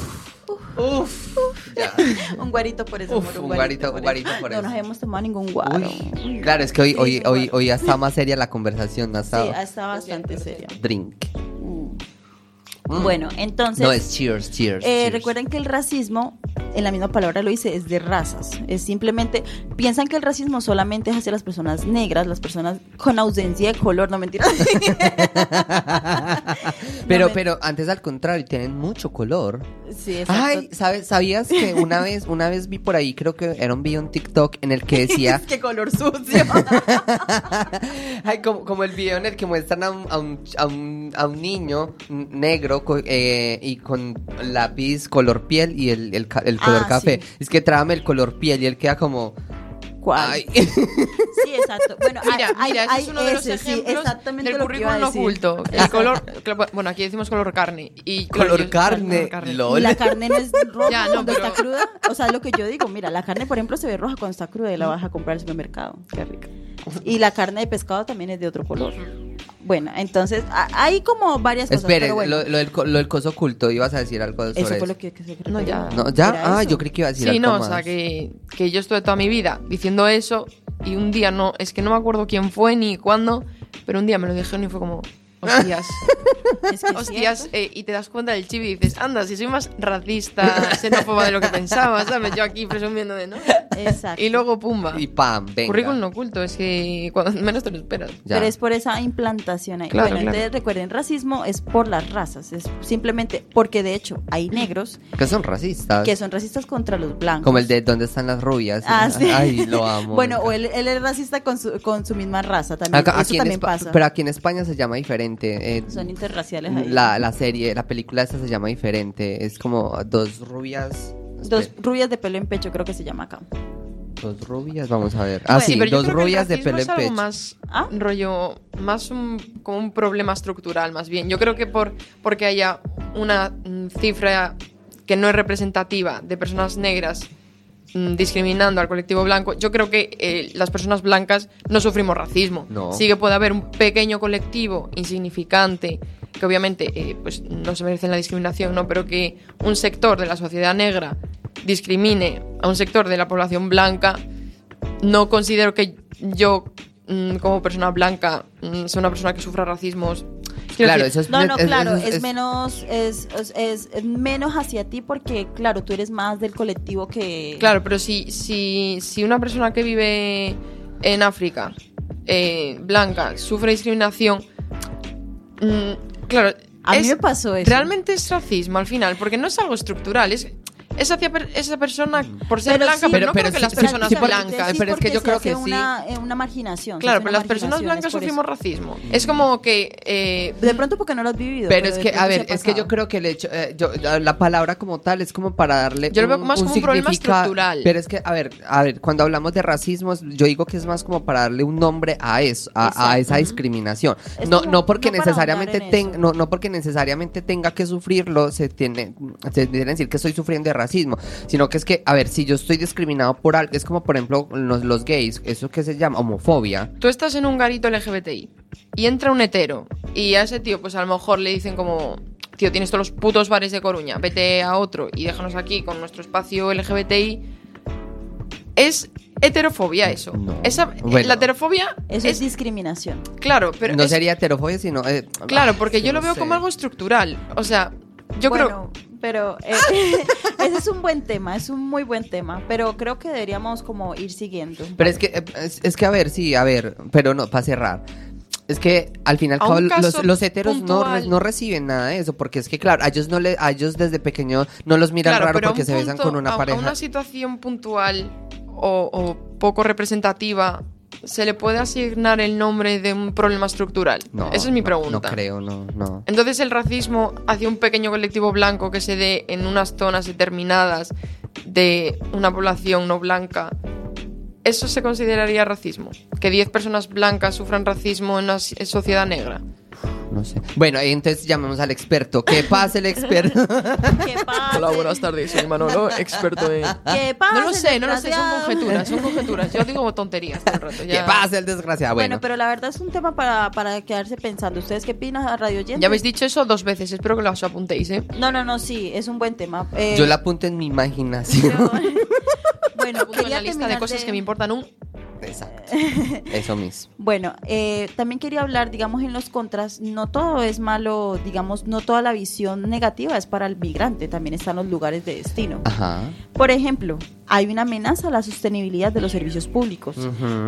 Ya. <laughs> un guarito por eso, Uf, un guarito- un por guarito eso. por No eso. nos habíamos tomado ningún guaro. Uy. Claro, es que hoy, hoy, Sí, hoy, hoy ya está más seria la conversación. No ha Sí, estado. está bastante seria. Drink. Mm. Bueno, entonces... No, es cheers, cheers. Eh, cheers. recuerden que el racismo, en la misma palabra lo dice, es de razas. Es simplemente, piensan que el racismo solamente es hacia las personas negras, las personas con ausencia de color, no mentira. <laughs> Pero, No, pero antes al contrario, tienen mucho color. Sí, exacto. Ay, ¿sabes? ¿sabías que una vez, una vez vi por ahí, creo que era un video en TikTok en el que <laughs> decía, Qué color sucio. <laughs> ay, como, como el video en el que muestran a un, a un, a un, a un niño negro eh, y con lápiz color piel y el, el color Ah, café. sí. Es que tráeme el color piel y él queda como, ¿Cuál? ay. Sí, exacto. Bueno, <laughs> Mira, hay- mira, ese es uno de los ese, sí, ejemplos exactamente del lo currículum oculto. <laughs> El color, bueno, aquí decimos color carne. Y color carne, color carne. lol. Y la carne no es <laughs> roja Ya, no, cuando pero- está cruda. O sea, lo que yo digo, mira, la carne, por ejemplo, se ve roja cuando está cruda y la vas a comprar al supermercado. Qué rico. Y la carne de pescado también es de otro color. Bueno, entonces a- hay como varias cosas. Espere, pero bueno, lo, lo del, co- lo del coso oculto, ibas a decir algo sobre eso eso. fue lo que, que se No, ya. No, ¿ya? Era Ah, eso. yo creí que iba a decir Sí, algo no, o más. sea, que, que yo estuve toda mi vida diciendo eso y un día no, es que no me acuerdo quién fue ni cuándo, pero un día me lo dijeron y fue como, hostias, <laughs> Es que hostias, eh, y te das cuenta del chivo y dices, anda, si soy más racista, xenófoba de lo que pensaba, ¿sabes? Yo aquí presumiendo de no. Exacto. Y luego, pumba. Y pam, venga. Currículum oculto, es que cuando menos te lo esperas. Ya. Pero es por esa implantación ahí. Claro, bueno, claro. entonces recuerden, racismo es por las razas. Es simplemente porque de hecho hay negros Que son racistas. que son racistas contra los blancos. Como el de ¿Dónde están las rubias? Ah, <laughs> sí. Ay, lo amo. Bueno, o él, él es racista con su, con su misma raza también. Acá- Eso también Espa- pasa. Pero aquí en España se llama diferente. Eh, Son interraciales ahí. la, la serie, la película esta se llama diferente. Es como dos rubias. Dos espera, rubias de pelo en pecho, creo que se llama acá. dos rubias, vamos a ver. Ah, Bueno, sí, pero dos rubias de pelo en es algo pecho. más ¿Ah? rollo, más un, como un problema estructural, más bien. Yo creo que por porque haya una mm, cifra que no es representativa de personas negras discriminando al colectivo blanco, yo creo que eh, las personas blancas no sufrimos racismo. No. Sí que puede haber un pequeño colectivo insignificante que obviamente eh, pues no se merecen la discriminación, ¿no? Pero que un sector de la sociedad negra discrimine a un sector de la población blanca, no considero que yo, mm, como persona blanca, mm, sea una persona que sufra racismos. Claro, decir, eso es No, no, es- claro, es- es, es- menos, es, es, es- es menos hacia ti porque, claro, tú eres más del colectivo que... Claro, pero si, si, si una persona que vive en África, eh, blanca, sufre discriminación, mm, claro. A mí me pasó eso. Realmente es racismo al final, porque no es algo estructural, es, es hacia per- esa persona por ser Pero blanca, sí, pero, no pero creo que sí, las sí, personas sí, blancas. Sí, pero es que yo creo que sí. una, eh, una marginación. Claro, pero las personas blancas sufrimos eso. racismo. Es como que eh, De pronto porque no lo has vivido. Pero es que, a ver, sí es que yo creo que el hecho, eh, yo, la palabra como tal es como para darle. Yo lo veo más como un problema estructural. Pero es que, a ver, a ver, cuando hablamos de racismo, yo digo que es más como para darle un nombre a eso, a, esa discriminación. Es No, como- no porque no necesariamente tenga, no, no porque necesariamente tenga que sufrirlo, se tiene, se tiene que decir que estoy sufriendo de racismo, sino que es que, a ver, si yo estoy discriminado por algo, es como por ejemplo los, los gays, eso que se llama homofobia. tú estás en un garito LGBTI y entra un hetero y a ese tío pues a lo mejor le dicen como tío tienes todos los putos bares de Coruña vete a otro y déjanos aquí con nuestro espacio LGBTI es heterofobia eso No. Esa, Bueno. la heterofobia Eso es es discriminación. claro pero no es- sería heterofobia, sino... eh, claro ah, porque que yo lo veo sé. como algo estructural o sea yo creo pero eh, <laughs> ese es un buen tema, es un muy buen tema, pero creo que deberíamos como ir siguiendo. Pero es que, eh, es, es que a ver, sí, a ver, pero no, para cerrar. Es que al fin y al A cabo un caso los, los heteros no, re- no reciben nada de eso, porque es que claro, a ellos no le, a ellos desde pequeños no los miran Claro, raro porque se besan con una a- pareja. A una situación puntual o, o poco representativa, ¿se le puede asignar el nombre de un problema estructural? No, Esa es mi no, pregunta. No creo, no, no. Entonces el racismo hacia un pequeño colectivo blanco que se dé en unas zonas determinadas de una población no blanca, ¿eso se consideraría racismo? Que 10 personas blancas sufran racismo en una sociedad negra. No sé. Bueno, entonces llamemos al experto. ¿Qué pasa el experto? <laughs> ¿Qué pasa? tardes, soy Manolo, experto en... ¿Qué pasa? No lo sé, no lo sé, son conjeturas, son conjeturas. Yo digo tonterías todo el rato. ¿Qué pasa el desgraciado? Bueno, Bueno, pero la verdad es un tema para, para quedarse pensando. ¿Ustedes qué opinan a Radio Oyente? Ya habéis dicho eso dos veces, espero que lo apuntéis, ¿eh? No, no, no, sí, es un buen tema. Eh, yo la apunto en mi imaginación. yo- <laughs> bueno, Apunto en quería la lista de cosas de- que me importan un... Exacto. Eso mismo. <laughs> Bueno, eh, también quería hablar, digamos, en los contras, no todo es malo, digamos, no toda la visión negativa es para el migrante, también están los lugares de destino. Ajá. Por ejemplo, hay una amenaza a la sostenibilidad de los servicios públicos.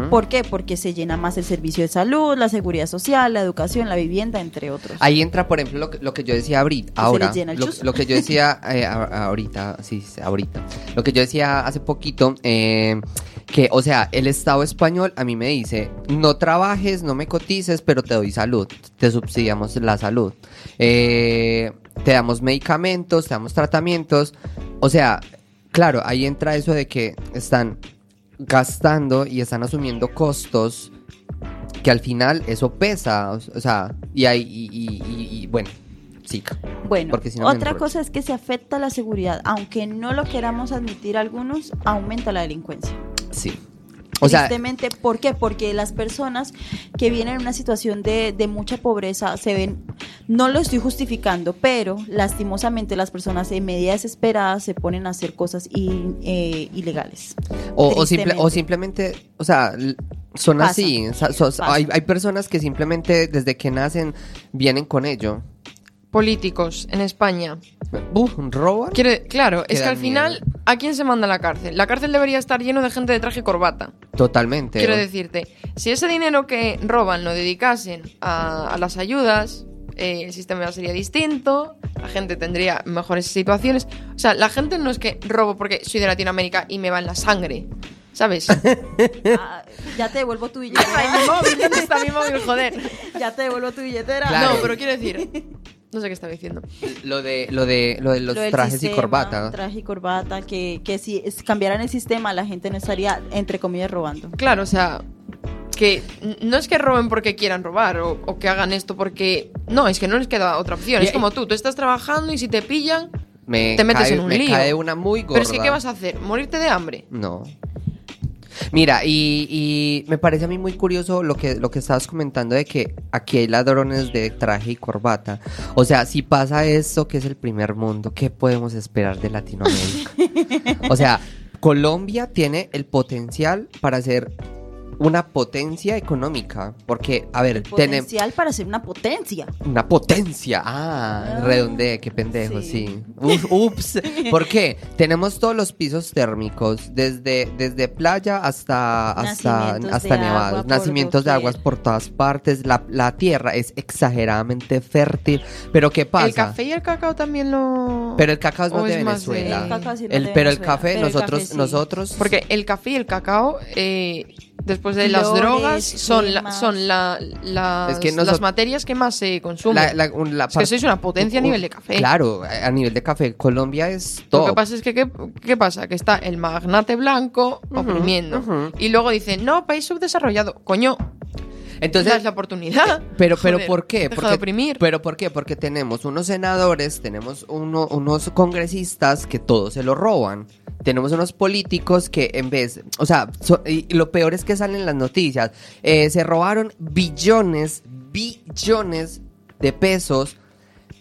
¿Por qué? Porque se llena más el servicio de salud, la seguridad social, la educación, la vivienda, entre otros. Ahí entra, por ejemplo, lo que, lo que yo decía ahorita. se Ahora, les llena el lo, lo que yo decía <laughs> eh, ahorita, sí, sí, ahorita. Lo que yo decía hace poquito, eh, que, o sea, el Estado español a mí me dice, no trabajes, no me cotices, pero te doy salud, te subsidiamos la salud. Eh, te damos medicamentos, te damos tratamientos. O sea, claro, ahí entra eso de que están gastando y están asumiendo costos que al final eso pesa, o, sea, y hay, y, y- y- y, bueno, sí. Bueno, porque si no me otra cosa es que se afecta la seguridad, aunque no lo queramos admitir algunos, aumenta la delincuencia. Sí. O sea, Tristemente, ¿por qué? Porque las personas que vienen en una situación de, de mucha pobreza se ven, no lo estoy justificando, pero lastimosamente las personas en medida desesperada se ponen a hacer cosas eh, ilegales. o, o simple- o simplemente, o sea, son Pasa. así. o sea, hay, hay personas que simplemente desde que nacen vienen con ello. Políticos en España. Uf, ¿Roban? Quiere, claro, es que al final, ¿a quién se manda a la cárcel? La cárcel debería estar lleno de gente de traje y corbata. Totalmente. Quiero decirte, si ese dinero que roban lo dedicasen a, a las ayudas, eh, el sistema sería distinto, la gente tendría mejores situaciones. O sea, la gente no es que robo porque soy de Latinoamérica y me va en la sangre, ¿sabes? <laughs> Ah, ya te devuelvo tu billetera. <laughs> Ay, mi móvil, ¿dónde está mi móvil? Joder. ya te devuelvo tu billetera. Claro. No, pero quiero decir, no sé qué estaba diciendo. Lo de, lo de, lo de los Lo del trajes sistema, y corbata. Traje y corbata, que, que si cambiaran el sistema, la gente no estaría, entre comillas, robando. Claro, o sea, que no es que roben porque quieran robar o, o que hagan esto porque... No, es que no les queda otra opción. Y- Es como tú, tú estás trabajando y si te pillan, Me te metes cae- en un me lío. cae una muy gorda. Pero es que, ¿qué vas a hacer? ¿Morirte de hambre? No. Mira, y, y me parece a mí muy curioso lo que, lo que estabas comentando de que aquí hay ladrones de traje y corbata. O sea, si pasa esto, que es el primer mundo, ¿qué podemos esperar de Latinoamérica? <laughs> o sea, Colombia tiene el potencial para ser una potencia económica. Porque, a ver, tenemos Potencial para ser una potencia. una potencia. Ah, Ah, redondeé, qué pendejo, sí. sí. Uf, ups. ¿Por qué? Tenemos todos los pisos térmicos, desde, desde playa hasta, hasta, Nacimientos hasta de nevados, agua por nacimientos de doquier. aguas por todas partes. La, la tierra es exageradamente fértil. Pero ¿qué pasa? El café y el cacao también lo... Pero el cacao es ¿O más de es más de- Venezuela. El cacao sí es más El- de pero el Venezuela, café, pero el nosotros, café sí. nosotros. Porque el café y el cacao, eh, después de las Flores, drogas, son, la- son la- las, Es que las materias que más se consumen. la- la- un- la es que sois una potencia a nivel de café. Claro, a nivel de café, Colombia es Lo top. que pasa es que, ¿qué, qué pasa? Que está el magnate blanco oprimiendo. ujú. Y luego dicen, no, país subdesarrollado. Coño, Entonces, das la oportunidad. <laughs> Pero, pero Joder, ¿por qué? deja Porque, de oprimir. Pero ¿por qué? Porque tenemos unos senadores, tenemos uno- unos congresistas que todos se lo roban. Tenemos unos políticos que en vez, o sea, so- y lo peor es que salen las noticias, eh, se robaron billones, billones de pesos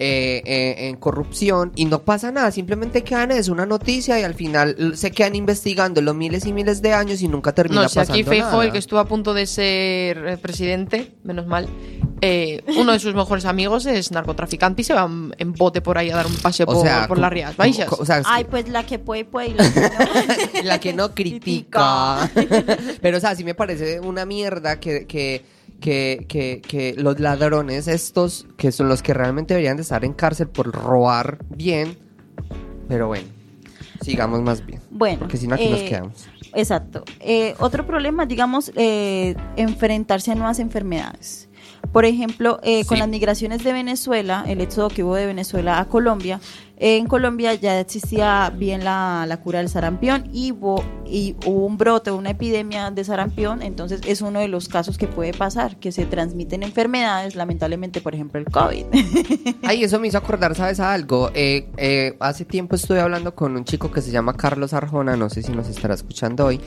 eh, eh, en corrupción y no pasa nada, simplemente quedan es una noticia y al final se quedan investigando los miles y miles de años y nunca termina No, si pasando aquí Feijóo, nada. el que estuvo a punto de ser eh, presidente, menos mal, eh, uno de sus mejores amigos es narcotraficante y se va en bote por ahí a dar un paseo por, las Rías Baixas. o sea, Ay, pues la que puede, puede. Y la que no. <laughs> la que no critica. <laughs> Pero, o sea, sí me parece una mierda que, que, que, que, que los ladrones estos, que son los que realmente deberían de estar en cárcel por robar bien, pero bueno, sigamos más bien. Bueno, Porque si no, aquí nos eh, quedamos. Exacto. Eh, otro problema, digamos, eh, enfrentarse a nuevas enfermedades. Por ejemplo, eh, con Sí. las migraciones de Venezuela, el éxodo que hubo de Venezuela a Colombia, en Colombia ya existía bien la, cura del sarampión y hubo, un brote, una epidemia de sarampión, entonces es uno de los casos que puede pasar, que se transmiten enfermedades, lamentablemente, por ejemplo, el COVID. <laughs> Ay, eso me hizo acordar, ¿sabes algo? Eh, eh, hace tiempo estuve hablando con un chico que se llama Carlos Arjona, no sé si nos estará escuchando hoy,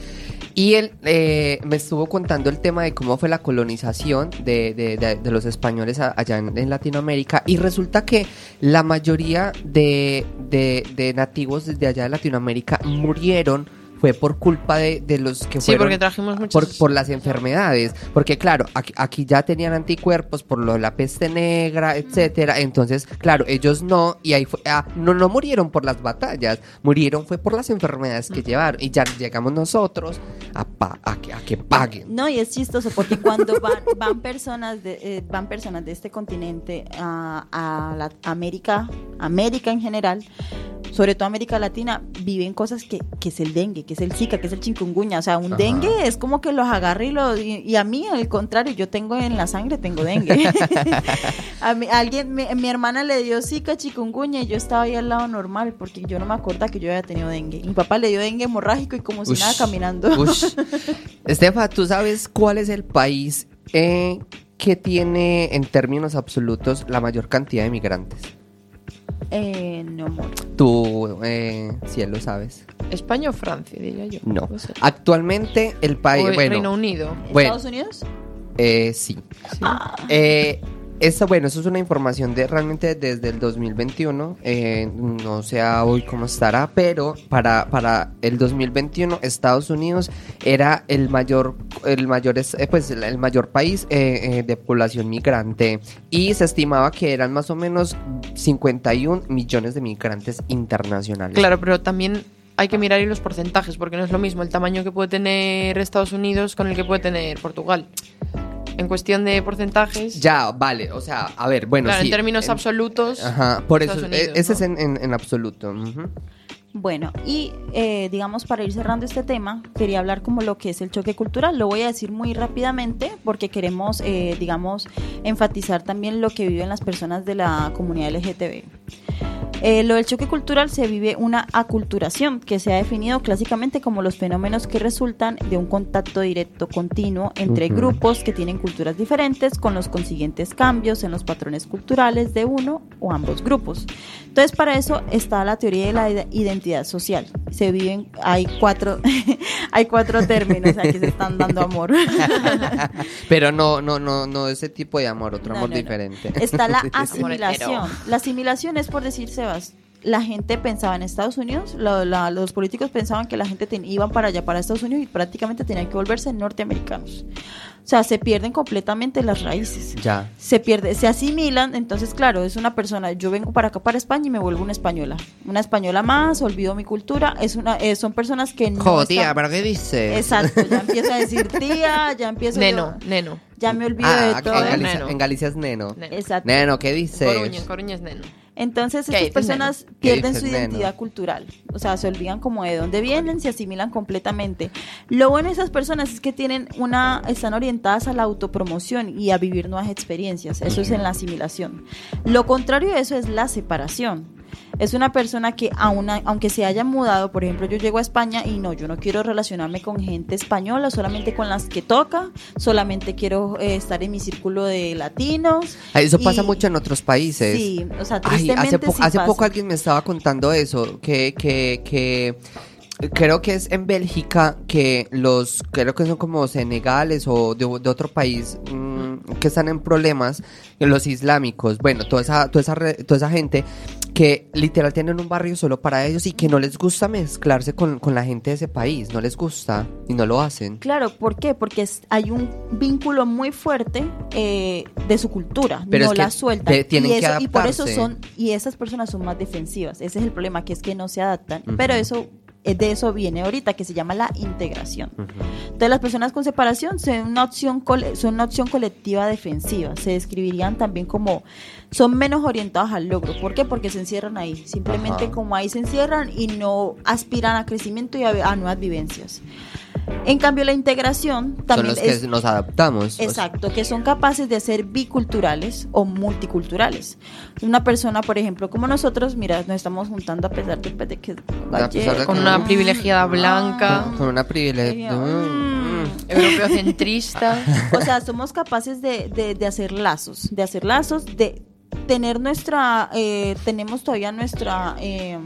y él eh, me estuvo contando el tema de cómo fue la colonización de, los españoles allá en, en Latinoamérica, y resulta que la mayoría de, de- de nativos desde allá de Latinoamérica murieron fue por culpa de, de los que Sí, fueron porque trajimos muchos... por, por las enfermedades. Porque, claro, aquí, aquí ya tenían anticuerpos por lo de la peste negra, etcétera. Entonces, claro, ellos no, y ahí fue, ah, no, no murieron por las batallas, murieron fue por las enfermedades que llevaron. Y ya llegamos nosotros a, pa- a, que, a que paguen. No, y es chistoso porque cuando van, van personas de eh, van personas de este continente a, a la América, América en general, sobre todo América Latina, viven cosas que, que es el dengue, que es el zika, que es el chikungunya, o sea, un Ajá. dengue es como que los agarra y lo y, y a mí al contrario, yo tengo en la sangre tengo dengue. <laughs> <laughs> a mí, alguien mi, mi hermana le dio zika, chikungunya y yo estaba ahí al lado normal porque yo no me acordaba que yo había tenido dengue. Mi papá le dio dengue hemorrágico y como si nada caminando. <laughs> Estefa, ¿tú sabes cuál es el país eh, que tiene en términos absolutos la mayor cantidad de migrantes? Eh, no, amor. Tú, eh, cielo, sabes. ¿España o Francia, diría yo? No. Actualmente el país, O el bueno, Reino Unido. Bueno. ¿Estados Unidos? eh, sí. Sí. Eh, esta, bueno, eso es una información de realmente desde el 2021. eh, no sé hoy cómo estará, pero para, para el 2021 Estados Unidos era el mayor, el mayor, eh, pues el mayor país eh, eh, de población migrante y se estimaba que eran más o menos 51 millones de migrantes internacionales. Claro, pero también hay que mirar ahí los porcentajes, porque no es lo mismo el tamaño que puede tener Estados Unidos con el que puede tener Portugal. En cuestión de porcentajes, Ya, vale, o sea, a ver, bueno, claro, sí, en términos en- absolutos, Ajá, por eso, Estados Unidos, ese ¿no? es en, en- en absoluto. ujú. Bueno, y eh, digamos para ir cerrando este tema, quería hablar como lo que es el choque cultural. Lo voy a decir muy rápidamente porque queremos, eh, digamos, enfatizar también lo que viven las personas de la comunidad LGTB. Eh, lo del choque cultural se vive una aculturación que se ha definido clásicamente como los fenómenos que resultan de un contacto directo continuo entre Ujú. grupos que tienen culturas diferentes con los consiguientes cambios en los patrones culturales de uno o ambos grupos. Entonces para eso está la teoría de la ide- identidad social. Se viven, hay cuatro, <laughs> hay cuatro términos aquí se están dando amor. <laughs> Pero no, no, no, no ese tipo de amor, otro No, amor no, no. diferente. Está la <laughs> asimilación. La asimilación es por decir, Sebas, la gente pensaba en Estados Unidos, lo- la- los políticos pensaban que la gente ten- iban para allá, para Estados Unidos y prácticamente tenían que volverse norteamericanos. O sea, se pierden completamente las raíces. Ya. Se pierde, se asimilan, entonces claro, es una persona, yo vengo para acá para España y me vuelvo una española. Una española más, olvido mi cultura, es una eh, son personas que no Jodía, están- ¿pero qué dices? Exacto, ya <laughs> empiezo a decir tía, ya empiezo Neno, yo- neno. ya me olvido Ah, de en todo. Galicia, Neno. en Galicia es neno. Neno. Exacto. Neno, ¿qué dices? Coruña, en Coruña es neno. Entonces ¿Qué estas personas pierden su identidad cultural, o sea, se olvidan como de dónde vienen, se asimilan completamente. Lo bueno de esas personas es que tienen una, están orientadas a la autopromoción y a vivir nuevas experiencias, eso es en la asimilación. Lo contrario de eso es la separación. Es una persona que aun- aunque se haya mudado, por ejemplo, yo llego a España y no, yo no quiero relacionarme con gente española, solamente con las que toca, solamente quiero eh, estar en mi círculo de latinos. Ah, Eso pasa mucho en otros países. Sí, o sea, Ay, hace, po- sí hace poco alguien me estaba contando eso, que, que, que creo que es en Bélgica que los, creo que son como senegales o de, de otro país mm, que están en problemas, los islámicos, bueno, toda esa, toda esa, re- toda esa gente que literal tienen un barrio solo para ellos y que no les gusta mezclarse con, con la gente de ese país, no les gusta y no lo hacen. Claro, ¿por qué? Porque es- hay un vínculo muy fuerte eh, de su cultura, Pero no es que la sueltan. tienen y, que eso- y por eso son, y esas personas son más defensivas. Ese es el problema, que es que no se adaptan. Pero eso, de eso viene ahorita, que se llama la integración. Entonces las personas con separación son una opción, son una opción colectiva defensiva. Se describirían también como son menos orientados al logro. ¿Por qué? Porque se encierran ahí. Simplemente Ajá. como ahí se encierran y no aspiran a crecimiento y a, a nuevas vivencias. En cambio, la integración Son también los que es nos adaptamos. Exacto, que son capaces de ser biculturales o multiculturales. Una persona, por ejemplo, como nosotros, mira, nos estamos juntando a pesar de, de que Con que- una Mm. privilegiada blanca, Con una privilegia. Mm. europeo centrista. <laughs> O sea, somos capaces de, de- de hacer lazos, de hacer lazos, de tener nuestra, eh, tenemos todavía nuestra, eh,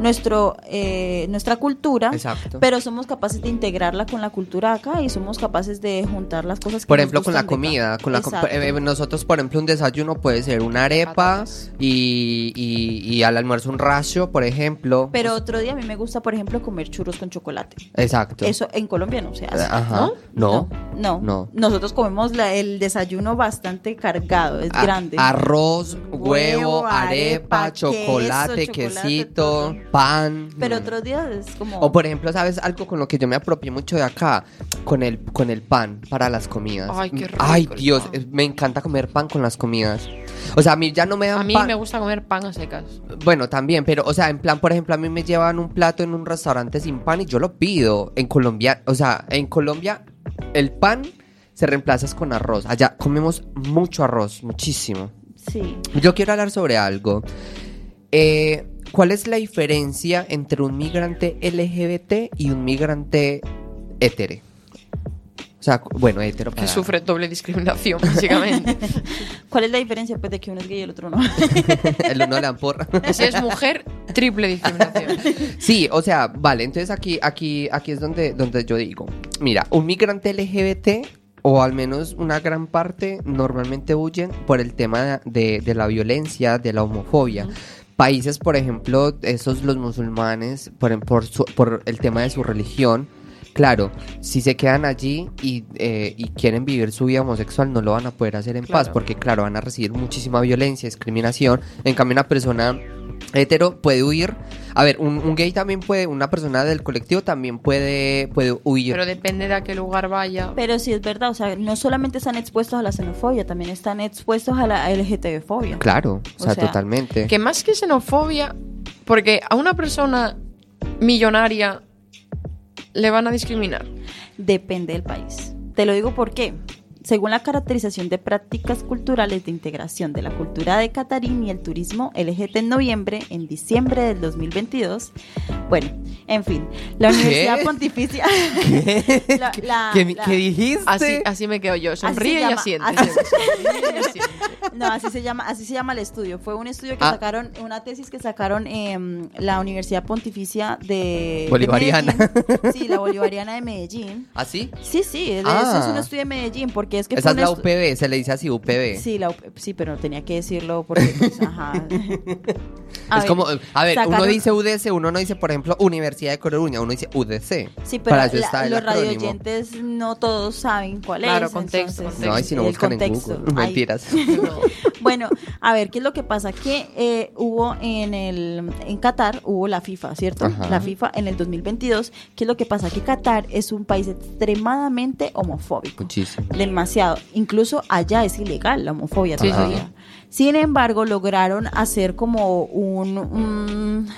nuestro, eh, nuestra cultura, Exacto. pero somos capaces de integrarla con la cultura acá y somos capaces de juntar las cosas. Que Por nos ejemplo, con la comida, con la com- Exacto. eh, nosotros, por ejemplo, un desayuno puede ser una arepa y, y, y al almuerzo un racio, por ejemplo. Pero otro día a mí me gusta, por ejemplo, comer churros con chocolate. Exacto. Eso en Colombia no se hace. Ajá. ¿no? No. No, No. Nosotros comemos la- el desayuno bastante cargado, es A- grande. Arroz, huevo, Huevo, arepa, arepa, chocolate, quesito, pan. Pero Mm. otros días es como... O por ejemplo, ¿sabes algo con lo que yo me apropié mucho de acá? Con el, con el pan para las comidas. Ay, qué rico Ay, el Dios, pan. me encanta comer pan con las comidas. O sea, a mí ya no me dan A mí pan. me gusta comer pan a secas. Bueno, también, pero, o sea, en plan, por ejemplo, a mí me llevan un plato en un restaurante sin pan y yo lo pido. En Colombia, o sea, en Colombia, el pan se reemplaza con arroz. Allá comemos mucho arroz, muchísimo. Sí. Yo quiero hablar sobre algo. Eh, ¿Cuál es la diferencia entre un migrante LGBT y un migrante hétero? O sea, bueno, hetero Que para... sufre doble discriminación, básicamente. <laughs> ¿Cuál es la diferencia pues de que uno es gay y el otro no? <laughs> el uno le dan porra. <laughs> si es mujer, triple discriminación. Sí, o sea, vale, entonces aquí, aquí, aquí es donde, donde yo digo, mira, un migrante LGBT, o al menos una gran parte, normalmente huyen por el tema de, de la violencia, de la homofobia. Países, por ejemplo, esos los musulmanes, por, por, su- por el tema de su religión, claro, si se quedan allí y, eh, y quieren vivir su vida homosexual, no lo van a poder hacer en paz, porque claro, van a recibir muchísima violencia, discriminación. En cambio, una persona hetero puede huir. A ver, un, un gay también puede, una persona del colectivo también puede, puede huir. Pero depende de a qué lugar vaya. Pero sí es verdad, o sea, no solamente están expuestos a la xenofobia, también están expuestos a la LGTB-fobia. Claro, o O sea, sea, totalmente. Que más que xenofobia, porque a una persona millonaria le van a discriminar. Depende del país. Te lo digo porque, según la caracterización de prácticas culturales de integración de la cultura de Catarín y el turismo LGT en noviembre, en diciembre del 2022, bueno, en fin, la Universidad Pontificia... La- <laughs> la- ¿Qué, la- qué dijiste? Así, así me quedo yo. Sonríe y asiente. No, así se llama, así se llama el estudio. Fue un estudio que Ah. sacaron, una tesis que sacaron en la Universidad Pontificia de de Bolivariana. Medellín. sí, la <laughs> Bolivariana de Medellín. ¿Así? Sí, sí, de- Ah. eso es un estudio de Medellín, porque es que Esa es la UPB, se le dice así, UPB. Sí, la UP sí, pero tenía que decirlo porque, pues, <laughs> ajá. A es ver, como, a ver, uno sacaron- dice UDC, uno no dice, por ejemplo, Universidad de Coruña, uno dice UDC. Sí, pero Para eso la- está el los acrónimo. radioyentes no todos saben cuál Claro, es. contexto, entonces, No, y si no el buscan en contexto. Google. Ay, Mentiras. <laughs> No. Bueno, a ver, ¿qué es lo que pasa? Que eh, hubo en el en Qatar, hubo la FIFA, ¿cierto? Ajá. La FIFA en el 2022. ¿Qué es lo que pasa? Que Qatar es un país extremadamente homofóbico. Muchísimo. Demasiado. Incluso allá es ilegal la homofobia Sí, sí, todavía. Sin embargo, lograron hacer como un, un-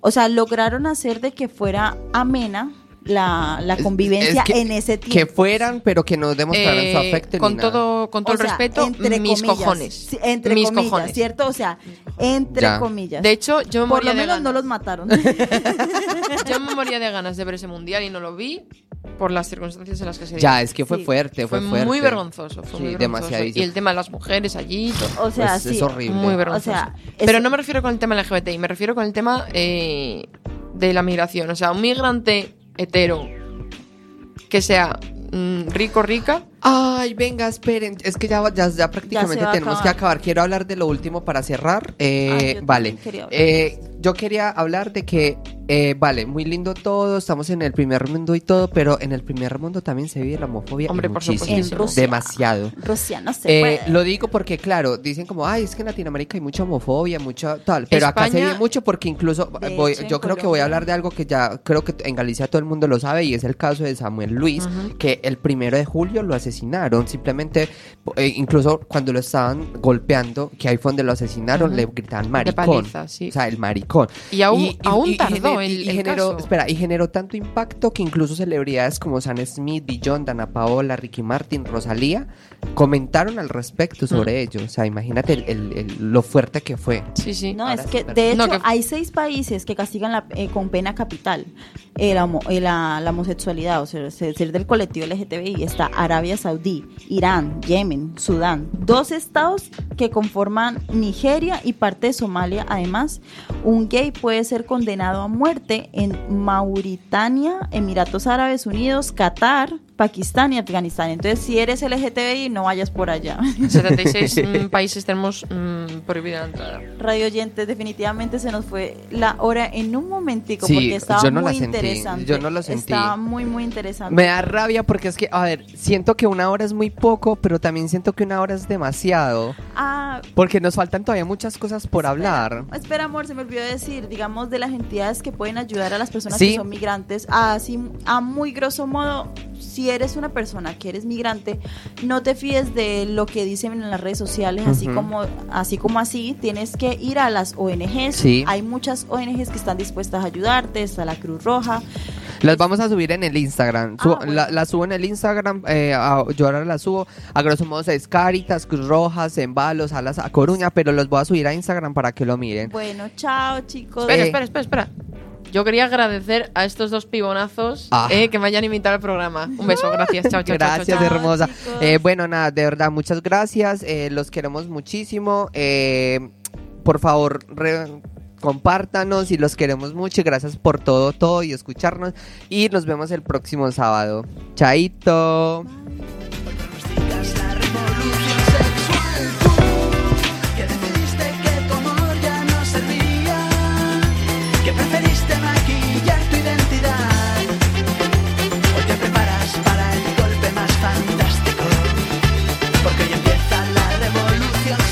O sea, lograron hacer de que fuera amena la, la convivencia es que- en ese Que tiempo. fueran, pero que no demostraran su Eh, afecto. ni con nada. todo, con todo O sea, el respeto, entre mis comillas. cojones. Entre mis comillas, cojones. ¿cierto? O sea, entre Ya. comillas. De hecho, yo me Por moría lo de menos ganas. no los mataron. <laughs> Yo me moría de ganas de ver ese mundial y no lo vi por las circunstancias en las que se dio. Ya, es que fue Sí. fuerte, fue, fue fuerte. muy vergonzoso, fue Sí, muy vergonzoso. Y el tema de las mujeres allí, todo. o sea, Pues sí. es horrible. muy vergonzoso. O sea, Pero no me refiero con el tema LGBTI, me refiero con el tema eh, de la migración. O sea, un migrante hetero que sea mm, rico, rica, Ay, venga, esperen. Es que ya, ya, ya prácticamente tenemos que acabar. Quiero hablar de lo último para cerrar. Eh, yo vale. Eh, yo quería hablar de que, eh, vale, muy lindo todo. Estamos en el primer mundo y todo, pero en el primer mundo también se vive la homofobia. Hombre, por muchísimo. En Rusia. Demasiado. Rusia no se Eh, puede. lo digo porque, claro, dicen como, ay, es que en Latinoamérica hay mucha homofobia, mucha tal, pero acá se vive mucho porque incluso, voy- hecho, yo creo que voy a hablar de algo que ya creo que en Galicia todo el mundo lo sabe y es el caso de Samuel Luis, que el primero de julio lo asesinaron, simplemente, eh, incluso cuando lo estaban golpeando, que ahí fue donde lo asesinaron, le gritaban de maricón. paliza, sí. O sea, el maricón. Y aún, aún tardó el, y el generó, caso. espera, y generó tanto impacto que incluso celebridades como Sam Smith, Dijon, Dana Paola, Ricky Martin, Rosalía comentaron al respecto sobre ello. O sea, imagínate el- el- el- lo fuerte que fue. Sí, sí. No, Ahora es que de hecho No, que- hay seis países que castigan la- eh, con pena capital eh, la, homo- eh, la- la homosexualidad, o sea, ser ser del colectivo LGTBI. Está Arabia Saudí, Irán, Yemen, Sudán. Dos estados que conforman Nigeria y parte de Somalia. Además, un gay puede ser condenado a muerte en Mauritania, Emiratos Árabes Unidos, Qatar, Pakistán y Afganistán. Entonces, si eres LGTBI, no vayas por allá. 76 mm, <laughs> países tenemos mm, prohibida la entrada. Radio oyentes, definitivamente se nos fue la hora en un momentico Sí, porque estaba yo no la muy sentí, interesante. yo no lo sentí. Estaba muy, muy interesante. Me da rabia porque es que, a ver, siento que una hora es muy poco, pero también siento que una hora es demasiado. Ah, Porque nos faltan todavía muchas cosas por hablar. espera, amor, se me olvidó decir, digamos, de las entidades que pueden ayudar a las personas Sí. que son migrantes. Así, a muy grosso modo, si eres una persona que eres migrante, no te fíes de lo que dicen en las redes sociales, así Ujú. como así como así, tienes que ir a las ONGs. Sí. Hay muchas ONGs que están dispuestas a ayudarte, está la Cruz Roja. Las vamos a subir en el Instagram. Ah, Su- bueno. la, la subo en el Instagram. eh, a- yo ahora la subo. A grosso modo es Caritas, Cruz Rojas, Embalos, Alas a Coruña. Pero los voy a subir a Instagram para que lo miren. Bueno, chao, chicos. Espera, Eh. espera, espera, espera. Yo quería agradecer a estos dos pibonazos Ah. eh, que me hayan invitado al programa. Un beso, gracias. Chao, chao, Gracias, chao. chao. hermosa. Eh, bueno, nada, de verdad, muchas gracias. eh, los queremos muchísimo. eh, por favor, re- compártanos y los queremos mucho. Gracias por todo, todo y escucharnos. Y nos vemos el próximo sábado. Chaito.